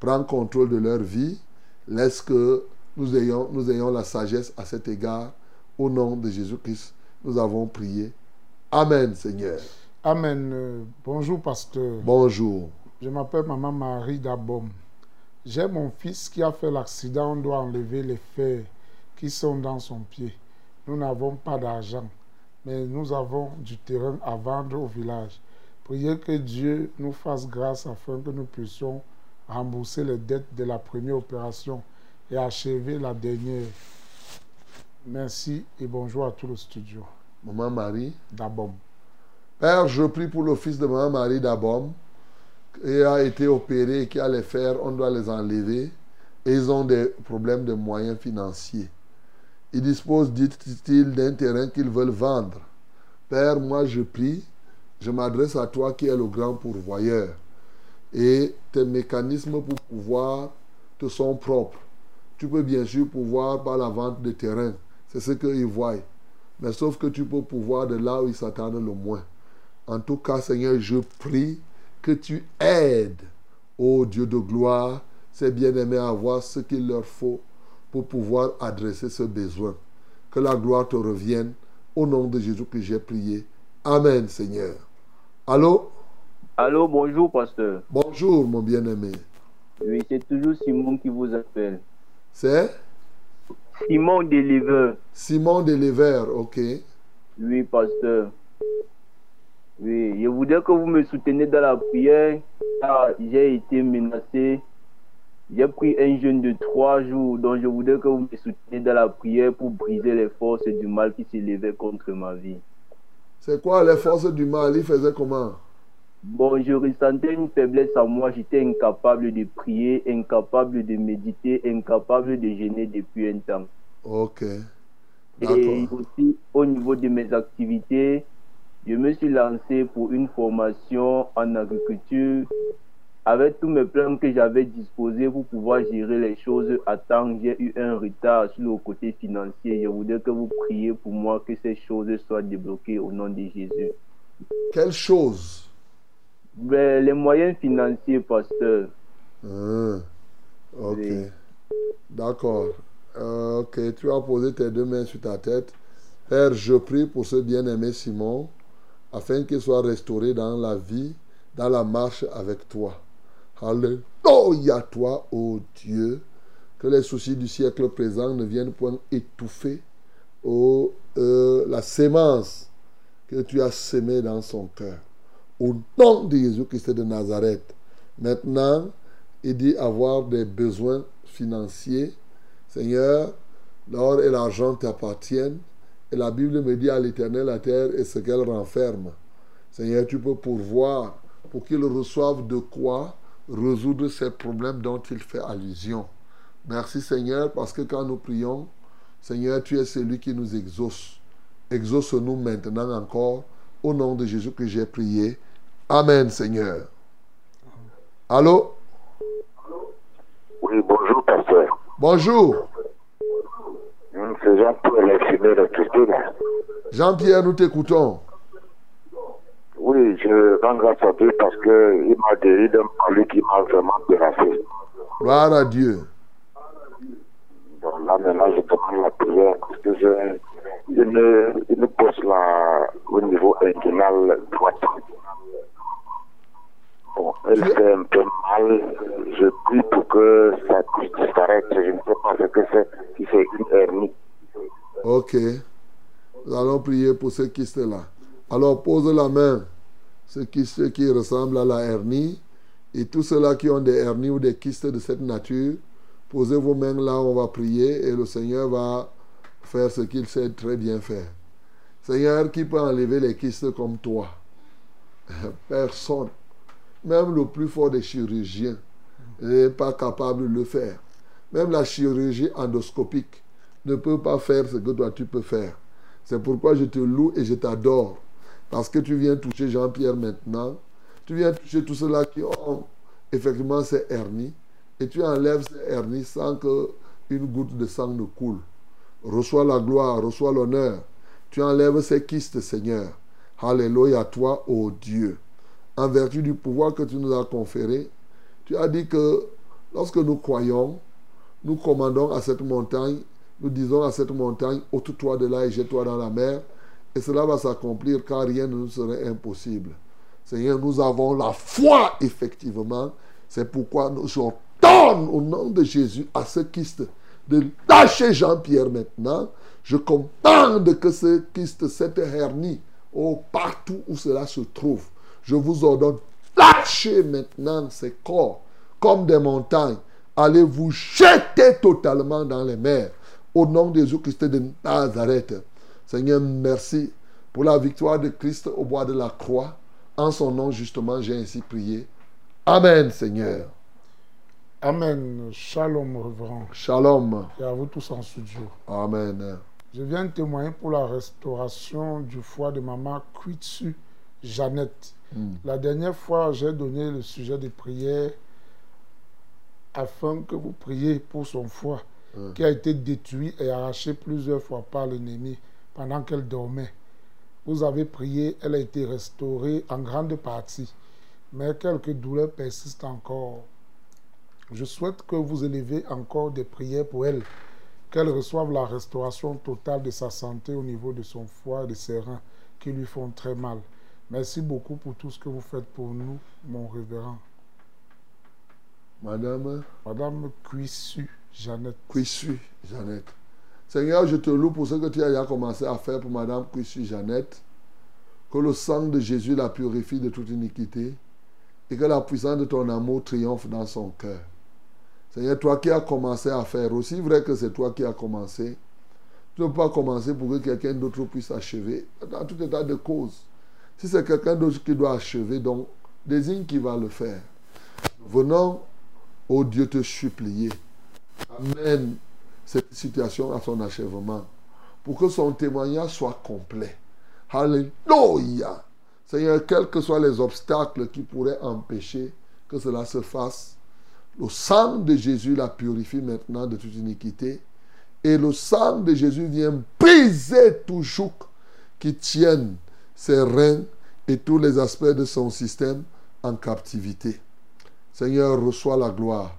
Prends contrôle de leur vie. Laisse que nous ayons, nous ayons la sagesse à cet égard. Au nom de Jésus-Christ, nous avons prié. Amen, Seigneur. Amen. Euh, bonjour, pasteur. Bonjour. Je m'appelle Maman Marie Dabom. J'ai mon fils qui a fait l'accident. On doit enlever les fers qui sont dans son pied. Nous n'avons pas d'argent, mais nous avons du terrain à vendre au village. Priez que Dieu nous fasse grâce afin que nous puissions rembourser les dettes de la première opération et achever la dernière. Merci et bonjour à tout le studio. Maman Marie. Dabom. Père, je prie pour le fils de Maman Marie Dabom, qui a été opéré et qui a les fers, on doit les enlever. Et ils ont des problèmes de moyens financiers. Ils disposent, dit-il, d'un terrain qu'ils veulent vendre. Père, moi je prie, je m'adresse à toi qui es le grand pourvoyeur. Et tes mécanismes pour pouvoir te sont propres. Tu peux bien sûr pouvoir par la vente de terrain. C'est ce qu'ils voient. Mais sauf que tu peux pouvoir de là où ils s'attendent le moins. En tout cas, Seigneur, je prie que tu aides, ô Dieu de gloire, ces bien-aimés à voir ce qu'il leur faut pour pouvoir adresser ce besoin. Que la gloire te revienne Au nom de Jésus que j'ai prié. Amen, Seigneur. Allô? Allô, bonjour, pasteur. Bonjour, mon bien-aimé. Oui, c'est toujours Simon qui vous appelle. C'est? Simon Deliver. Simon Deliver, ok. Oui, pasteur. Oui, je voudrais que vous me souteniez dans la prière. car j'ai été menacé. J'ai pris un jeûne de trois jours, donc je voudrais que vous me souteniez dans la prière pour briser les forces du mal qui s'élevaient contre ma vie. C'est quoi les forces du mal? Il faisait comment? Bon, je ressentais une faiblesse en moi. J'étais incapable de prier, incapable de méditer, incapable de jeûner depuis un temps. Ok. Et aussi, au niveau de mes activités, je me suis lancé pour une formation en agriculture avec tous mes plans que j'avais disposés pour pouvoir gérer les choses à temps. J'ai eu un retard sur le côté financier. Je voudrais que vous priez pour moi que ces choses soient débloquées au nom de Jésus. Quelle chose? Ben, les moyens financiers, pasteur. Ah, ok. D'accord. Euh, ok, tu as posé tes deux mains sur ta tête. Père, je prie pour ce bien-aimé Simon, afin qu'il soit restauré dans la vie, dans la marche avec toi. Alléluia toi, ô Dieu. Que les soucis du siècle présent ne viennent point étouffer oh, la sémence que tu as sémée dans son cœur. Au nom de Jésus-Christ de Nazareth. Maintenant, il dit avoir des besoins financiers. Seigneur, l'or et l'argent t'appartiennent. Et la Bible me dit à l'éternel la terre et ce qu'elle renferme. Seigneur, tu peux pourvoir pour qu'il reçoive de quoi résoudre ces problèmes dont il fait allusion. Merci Seigneur parce que quand nous prions, Seigneur, tu es celui qui nous exauce. Exauce-nous maintenant encore au nom de Jésus que j'ai prié. Amen Seigneur. Allô? Oui, bonjour pasteur. Bonjour. Jean-Pierre nous t'écoutons. Oui, je rends grâce à Dieu parce qu'il m'a guéri d'un mal qui m'a vraiment terrassé. Gloire à Dieu. Donc là, maintenant, je demande la prière parce que j'ai une, une poste là au niveau inguinal droite. Bon, elle fait un peu mal. Je prie pour que ça puisse disparaître. Je ne sais pas ce que c'est. Si c'est une hernie. Ok. Nous allons prier pour ce kyste-là. Alors pose la main, ce kyste qui ressemble à la hernie. Et tous ceux-là qui ont des hernies ou des kystes de cette nature, posez vos mains là, on va prier et le Seigneur va faire ce qu'il sait très bien faire. Seigneur, qui peut enlever les kystes comme toi? [LAUGHS] Personne. Même le plus fort des chirurgiens n'est pas capable de le faire. Même la chirurgie endoscopique ne peut pas faire ce que toi tu peux faire. C'est pourquoi je te loue et je t'adore. Parce que tu viens toucher Jean-Pierre maintenant. Tu viens toucher tous ceux-là qui ont effectivement ces hernies. Et tu enlèves ces hernies sans qu'une goutte de sang ne coule. Reçois la gloire, reçois l'honneur. Tu enlèves ces kystes, Seigneur. Alléluia à toi, ô Dieu. En vertu du pouvoir que tu nous as conféré, tu as dit que lorsque nous croyons, nous commandons à cette montagne, nous disons à cette montagne, ôte-toi de là et jette-toi dans la mer. Et cela va s'accomplir car rien ne nous serait impossible. Seigneur, nous avons la foi, effectivement. C'est pourquoi nous ordonnons au nom de Jésus à ce kyste de lâcher Jean-Pierre maintenant. Je commande que ce kyste, cette hernie, oh, partout où cela se trouve, je vous ordonne, lâchez maintenant ces corps comme des montagnes. Allez vous jeter totalement dans les mers. Au nom de Jésus-Christ de Nazareth. Seigneur, merci pour la victoire de Christ au bois de la croix. En son nom, justement, j'ai ainsi prié. Amen, Seigneur. Amen. Shalom, reverend. Shalom. Et à vous tous en studio. Amen. Je viens témoigner pour la restauration du foie de maman Kwitsu Jeannette. Mm. La dernière fois, j'ai donné le sujet de prière afin que vous priez pour son foie Qui a été détruit et arraché plusieurs fois par l'ennemi pendant qu'elle dormait. Vous avez prié, elle a été restaurée en grande partie, mais quelques douleurs persistent encore. Je souhaite que vous élevez encore des prières pour elle, qu'elle reçoive la restauration totale de sa santé au niveau de son foie et de ses reins qui lui font très mal. Merci beaucoup pour tout ce que vous faites pour nous, mon révérend. Madame? Madame Cuissu, Jeannette. Cuissu, Jeannette. Seigneur, je te loue pour ce que tu as commencé à faire pour Madame Cuissu, Jeannette. Que le sang de Jésus la purifie de toute iniquité et que la puissance de ton amour triomphe dans son cœur. Seigneur, toi qui as commencé à faire, aussi vrai que c'est toi qui as commencé, tu ne peux pas commencer pour que quelqu'un d'autre puisse achever, dans tout état de cause. Si c'est quelqu'un d'autre qui doit achever, donc désigne qui va le faire. Venons, ô Dieu, te supplier. Amène cette situation à son achèvement pour que son témoignage soit complet. Alléluia. Seigneur, quels que soient les obstacles qui pourraient empêcher que cela se fasse, le sang de Jésus la purifie maintenant de toute iniquité. Et le sang de Jésus vient briser tout joug qui tienne ses reins et tous les aspects de son système en captivité. Seigneur, reçois la gloire.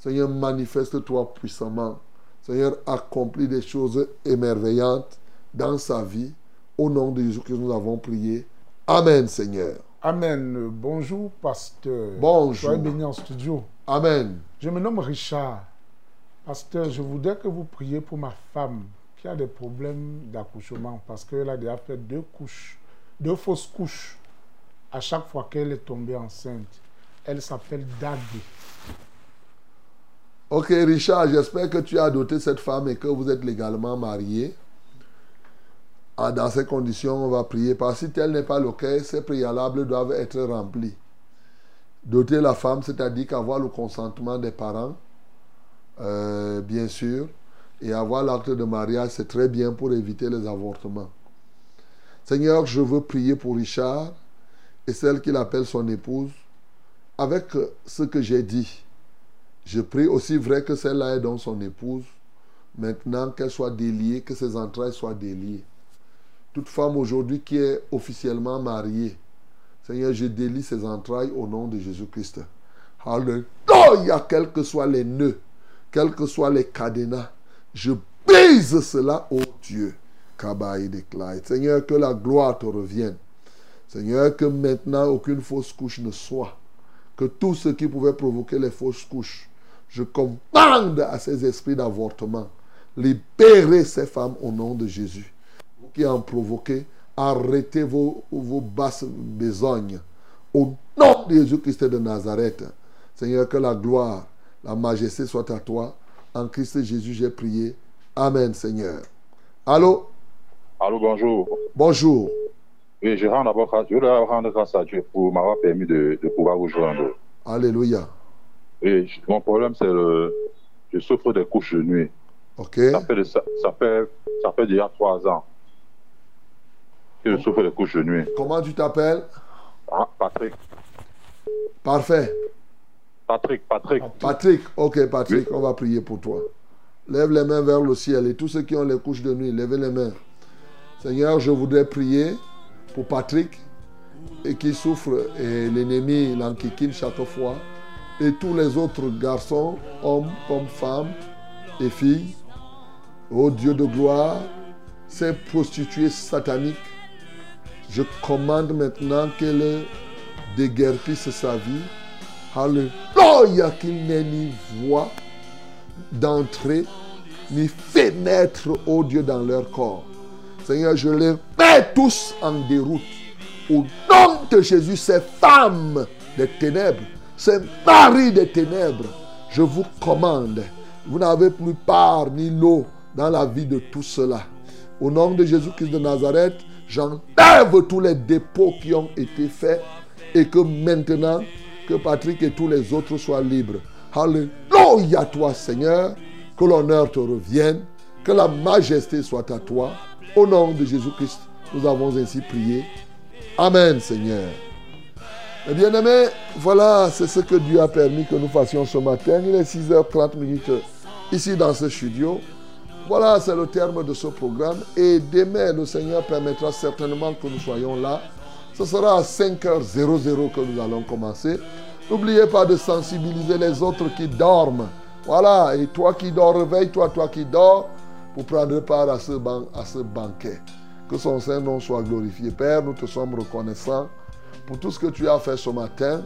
Seigneur, manifeste-toi puissamment. Seigneur, accomplis des choses émerveillantes dans sa vie. Au nom de Jésus que nous avons prié. Amen, Seigneur. Amen. Bonjour, pasteur. Bonjour. Soyez béni en studio. Amen. Je me nomme Richard. Pasteur, je voudrais que vous priez pour ma femme qui a des problèmes d'accouchement parce qu'elle a déjà fait deux couches, deux fausses couches à chaque fois qu'elle est tombée enceinte. Elle s'appelle Dagui. Ok, Richard, j'espère que tu as doté cette femme et que vous êtes légalement mariés. Ah, dans ces conditions, on va prier. Parce que si tel n'est pas le cas, ces préalables doivent être remplis. Doter la femme, c'est-à-dire qu'avoir le consentement des parents, euh, bien sûr, et avoir l'acte de mariage, c'est très bien pour éviter les avortements. Seigneur, je veux prier pour Richard et celle qu'il appelle son épouse, avec ce que j'ai dit. Je prie aussi vrai que celle-là est donc son épouse, maintenant qu'elle soit déliée, que ses entrailles soient déliées. Toute femme aujourd'hui qui est officiellement mariée, Seigneur, je délie ses entrailles au nom de Jésus-Christ. Alléluia, quels que soient les nœuds, quels que soient les cadenas, je brise cela, ô Dieu. Kabaï déclare. Seigneur, que la gloire te revienne. Seigneur, que maintenant aucune fausse couche ne soit. Que tout ce qui pouvait provoquer les fausses couches, je commande à ces esprits d'avortement. Libérez ces femmes au nom de Jésus. Vous qui en provoquez, arrêtez vos, vos basses besognes. Au nom de Jésus-Christ de Nazareth. Seigneur, que la gloire, la majesté soit à toi. En Christ Jésus, j'ai prié. Amen, Seigneur. Allô? Allô, bonjour. Bonjour. Oui, je, rends d'abord, je rendre grâce à Dieu pour m'avoir permis de, de, pouvoir vous joindre. Alléluia. Mon problème, c'est le. Je souffre des couches de nuit. Ok. Ça fait, de, ça, ça, fait, ça fait déjà trois ans que je souffre des couches de nuit. Comment tu t'appelles? Ah, Patrick. Parfait. Patrick, Patrick. Patrick, ok, Patrick, oui. on va prier pour toi. Lève les mains vers le ciel et tous ceux qui ont les couches de nuit, levez les mains. Seigneur, je voudrais prier pour Patrick et qui souffre et l'ennemi l'enquiquine chaque fois et tous les autres garçons, hommes comme femmes et filles. Ô Dieu de gloire, ces prostituées sataniques, je commande maintenant qu'elle déguerpisse sa vie. Alléluia, qu'il n'ait ni voix d'entrée, ni fenêtre, ô Dieu, dans leur corps. Seigneur, je les mets tous en déroute. Au nom de Jésus, ces femmes des ténèbres, ces maris des ténèbres, je vous commande. Vous n'avez plus part ni l'eau dans la vie de tout cela. Au nom de Jésus-Christ de Nazareth, j'enlève tous les dépôts qui ont été faits et que maintenant, que Patrick et tous les autres soient libres. Alléluia toi, Seigneur. Que l'honneur te revienne. Que la majesté soit à toi. Au nom de Jésus-Christ, nous avons ainsi prié. Amen, Seigneur. Eh bien aimés, voilà, c'est ce que Dieu a permis que nous fassions ce matin. Il est 6h30 minutes ici dans ce studio. Voilà, c'est le terme de ce programme. Et demain, le Seigneur permettra certainement que nous soyons là. Ce sera à 5h00 que nous allons commencer. N'oubliez pas de sensibiliser les autres qui dorment. Voilà, et toi qui dors, réveille-toi, toi qui dors. vous prendrez part à ce, ban- à ce banquet. Que son Saint-Nom soit glorifié. Père, nous te sommes reconnaissants pour tout ce que tu as fait ce matin.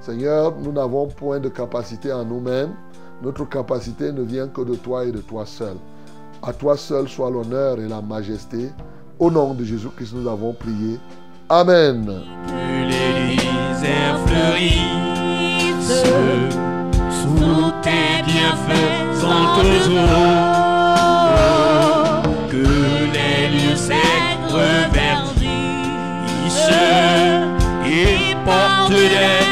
Seigneur, nous n'avons point de capacité en nous-mêmes. Notre capacité ne vient que de toi et de toi seul. À toi seul soit l'honneur et la majesté. Au nom de Jésus-Christ, nous avons prié. Amen. Sous tes bienfaisantes eaux. Que les lieux today.